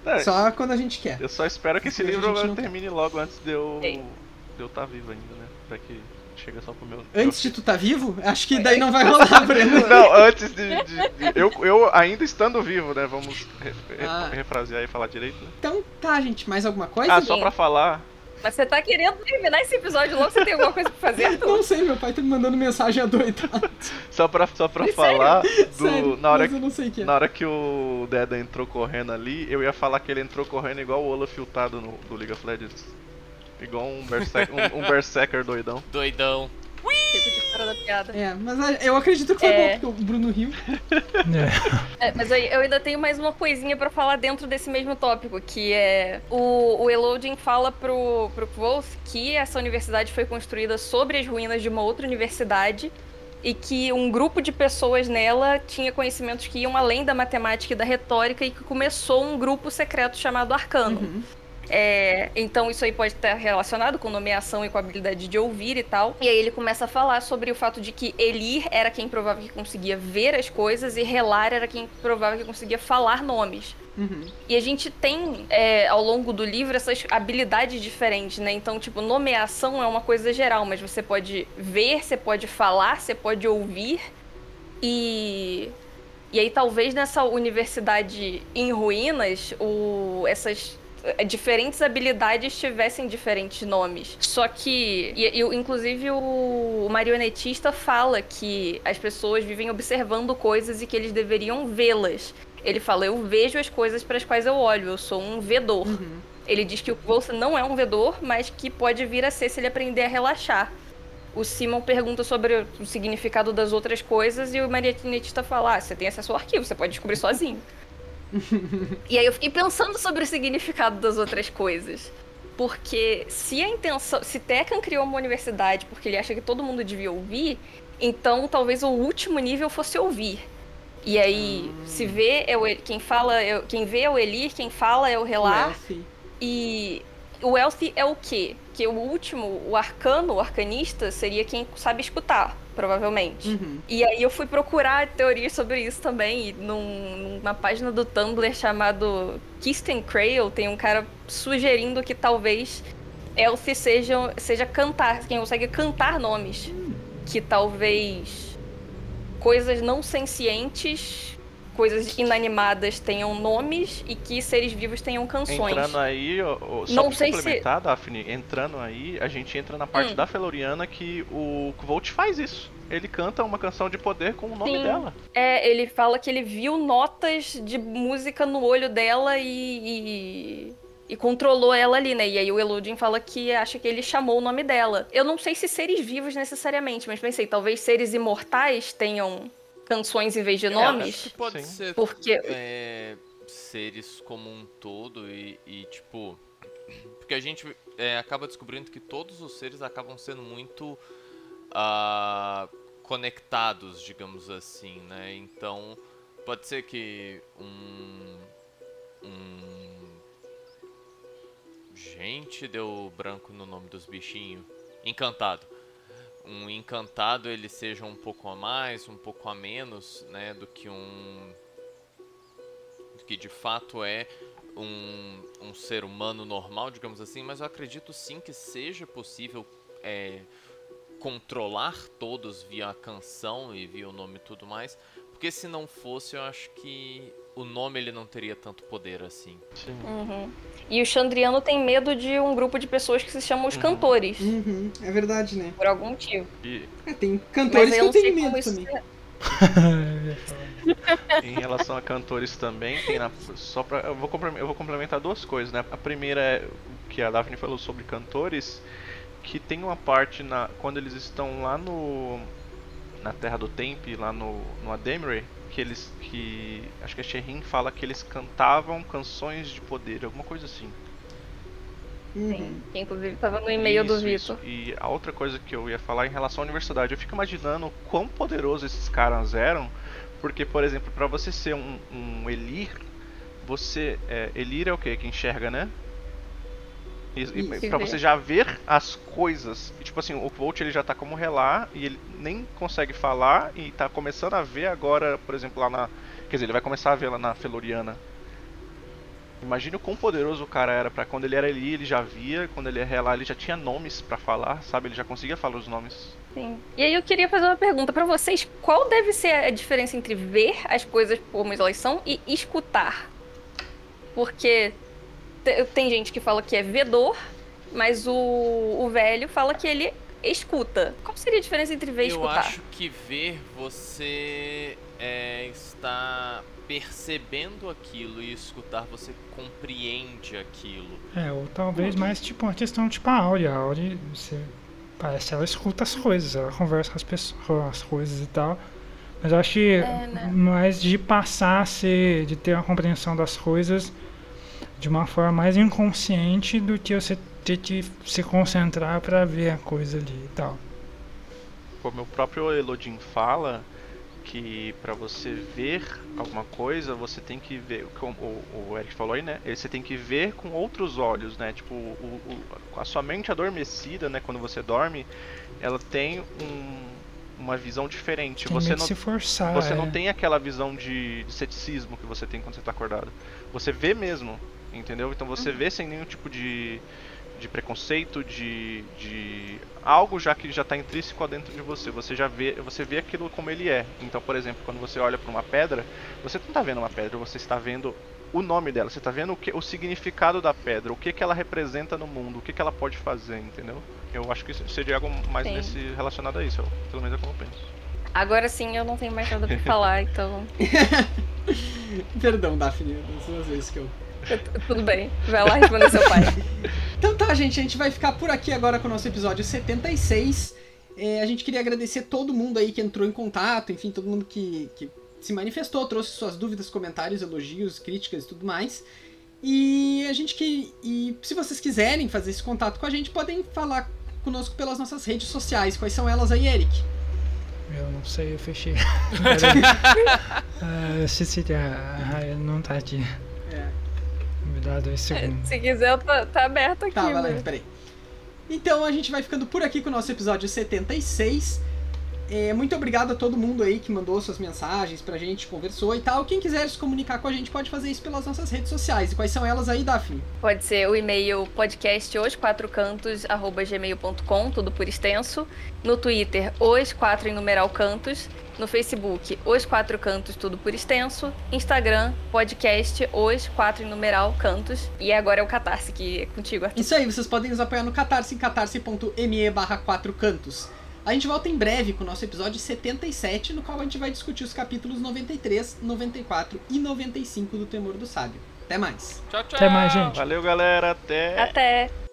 É, Só quando a gente quer. Eu só espero que esse livro não- termine logo antes de eu. Sim. de eu estar vivo ainda, né? Pra que chegue só pro meu. Antes de tu tá vivo, acho que daí não vai rolar, Breno. Não, antes de. de- de- eu, eu ainda estando vivo, né? Vamos re- re- Ah. refrasear e falar direito, né? Então tá, gente, mais alguma coisa? Ah, só pra falar. Mas você tá querendo terminar esse episódio logo? Você tem alguma coisa pra fazer? Não sei, meu pai tá me mandando mensagem adoidado. Só pra, só pra Sério? falar do. Sério, na, hora, mas eu não sei o que é. na hora que o Deda entrou correndo ali, eu ia falar que ele entrou correndo igual o Olaf filtrado no, do League of Legends. Igual um, berserk, um, um berserker doidão. Doidão. Fico de fora da piada. É, mas eu acredito que foi É. bom, porque o Bruno riu. É. É, mas aí eu ainda tenho mais uma coisinha pra falar dentro desse mesmo tópico, que é o, o Elodin fala pro, pro Kvoth que essa universidade foi construída sobre as ruínas de uma outra universidade e que um grupo de pessoas nela tinha conhecimentos que iam além da matemática e da retórica e que começou um grupo secreto chamado Arcano. Uhum. É, então isso aí pode estar relacionado com nomeação e com a habilidade de ouvir e tal. E aí ele começa a falar sobre o fato de que Elir era quem provava que conseguia ver as coisas e Relar era quem provava que conseguia falar nomes. Uhum. E a gente tem, é, ao longo do livro, essas habilidades diferentes, né? Então, tipo, nomeação é uma coisa geral, mas você pode ver, você pode falar, você pode ouvir. E. E aí, talvez nessa universidade em ruínas, o, essas diferentes habilidades tivessem diferentes nomes. Só que, e, e, inclusive, o, o marionetista fala que as pessoas vivem observando coisas e que eles deveriam vê-las. Ele fala: Eu vejo as coisas para as quais eu olho, eu sou um vedor. Uhum. Ele diz que o Bolsa não é um vedor, mas que pode vir a ser se ele aprender a relaxar. O Simon pergunta sobre o significado das outras coisas e o marionetista fala: ah, você tem acesso ao arquivo, você pode descobrir sozinho. e aí eu fiquei pensando sobre o significado das outras coisas. Porque se a intenção. Se Tekken criou uma universidade porque ele acha que todo mundo devia ouvir, então talvez o último nível fosse ouvir. E aí, hum. se vê, é o, quem fala, é, quem vê é o Elir, quem fala é o Relar. E o Elthi é o quê? Que o último, o arcano, o arcanista, seria quem sabe escutar, provavelmente. Uhum. E aí eu fui procurar teorias sobre isso também. Num, numa página do Tumblr chamado Kisten Crail, tem um cara sugerindo que talvez Elthi seja, seja cantar, quem consegue cantar nomes. Uhum. Que talvez coisas não sencientes, coisas inanimadas tenham nomes e que seres vivos tenham canções. Entrando aí, só não pra sei complementar, se... Daphne, entrando aí, a gente entra na parte hum. da Feloriana que o Kvolt faz isso. Ele canta uma canção de poder com o nome Sim. dela. É, ele fala que ele viu notas de música no olho dela e, e e controlou ela ali, né? E aí o Eludin fala que acha que ele chamou o nome dela. Eu não sei se seres vivos necessariamente, mas pensei, talvez seres imortais tenham canções em vez de nomes. É, acho que pode Sim. ser porque é, seres como um todo e, e tipo porque a gente é, acaba descobrindo que todos os seres acabam sendo muito uh, conectados, digamos assim, né? Então pode ser que um, um Gente, deu branco no nome dos bichinhos. Encantado. Um encantado ele seja um pouco a mais, um pouco a menos, né, do que um do que de fato é um, um ser humano normal, digamos assim, mas eu acredito sim que seja possível é, controlar todos via a canção e via o nome e tudo mais, porque se não fosse, eu acho que o nome ele não teria tanto poder assim. Sim. Uhum. E o Chandriano tem medo de um grupo de pessoas que se chamam os uhum. cantores. Uhum. É verdade, né? Por algum motivo. E... É, tem cantores que eu tenho medo também. É. em relação a cantores também, tem na, só pra, eu, vou eu vou complementar duas coisas, né? A primeira é o que a Daphne falou sobre cantores, que tem uma parte na quando eles estão lá no na Terra do Tempe, lá no, no Ademre, que eles que acho que a Sherrin fala que eles cantavam canções de poder, alguma coisa assim. Sim, que inclusive estava no e-mail do Vitor. E a outra coisa que eu ia falar em relação à universidade, eu fico imaginando quão poderosos esses caras eram, porque, por exemplo, para você ser um, um Elir, você. É, Elir é o que? Que enxerga, né? E, e pra você já ver as coisas. E, tipo assim, o Volt ele já tá como relar e ele nem consegue falar e tá começando a ver agora, por exemplo, lá na. Quer dizer, ele vai começar a ver lá na Feloriana. Imagina o quão poderoso o cara era para quando ele era ali, ele já via, quando ele ia relar, ele já tinha nomes para falar, sabe? Ele já conseguia falar os nomes. Sim. E aí eu queria fazer uma pergunta para vocês: qual deve ser a diferença entre ver as coisas como elas são e escutar? Porque tem gente que fala que é vedor, mas o, o velho fala que ele escuta. Qual seria a diferença entre ver e escutar? Eu acho que ver você é, está percebendo aquilo e escutar você compreende aquilo. É, ou talvez mais tipo uma questão tipo a Áurea. A Áurea, você, parece ela escuta as coisas, ela conversa com as pessoas, com as coisas e tal. Mas eu acho que é, né? mais de passar a ser, de ter uma compreensão das coisas de uma forma mais inconsciente do que você ter que se concentrar para ver a coisa ali e tal. como o próprio Elodin fala, que para você ver alguma coisa, você tem que ver, como o, Eric falou aí, né? Você tem que ver com outros olhos, né? Tipo, o, o, a sua mente adormecida, né? Quando você dorme, ela tem um, uma visão diferente. Tem você não se forçar. Você é. não tem aquela visão de, de, ceticismo que você tem quando você tá acordado. Você vê mesmo, entendeu? Então você uhum. vê sem nenhum tipo de de preconceito, de, de algo já que já está intrínseco dentro de você. Você já vê, você vê aquilo como ele é. Então, por exemplo, quando você olha para uma pedra, você não está vendo uma pedra, você está vendo o nome dela, você está vendo o, que, o significado da pedra, o que, que ela representa no mundo, o que, que ela pode fazer, entendeu? Eu acho que seria algo mais nesse, relacionado a isso, pelo menos é como eu penso. Agora sim eu não tenho mais nada pra falar, então. Perdão, Daphne, das duas vezes que eu tudo bem, vai lá responder seu pai. então tá, gente, a gente vai ficar por aqui agora com o nosso episódio 76. É, a gente queria agradecer todo mundo aí que entrou em contato, enfim, todo mundo que, que se manifestou, trouxe suas dúvidas, comentários, elogios, críticas e tudo mais. E a gente que. E se vocês quiserem fazer esse contato com a gente, podem falar conosco pelas nossas redes sociais. Quais são elas aí, Eric? Eu não sei, eu fechei. uh, se, não tá aqui. Me dá dois segundos. Se quiser, tá, tá aberto aqui. Tá, vai lá, peraí. Então a gente vai ficando por aqui com o nosso episódio 76. É, muito obrigado a todo mundo aí que mandou suas mensagens pra gente, conversou e tal. Quem quiser se comunicar com a gente pode fazer isso pelas nossas redes sociais. E quais são elas aí, Daphne? Pode ser o e-mail podcast os quatro cantos arroba gmail.com, tudo por extenso. No Twitter, os quatro em numeral cantos. No Facebook, Os Quatro Cantos, tudo por extenso. Instagram, podcast, Os Quatro em numeral Cantos. E agora é o Catarse, que é contigo, Arthur. Isso aí, vocês podem nos apoiar no Catarse, em catarse.me barra quatro cantos. A gente volta em breve com o nosso episódio 77, no qual a gente vai discutir os capítulos 93, 94 e 95 do Temor do Sábio. Até mais. Tchau, tchau. Até mais, gente. Valeu, galera. Até. Até.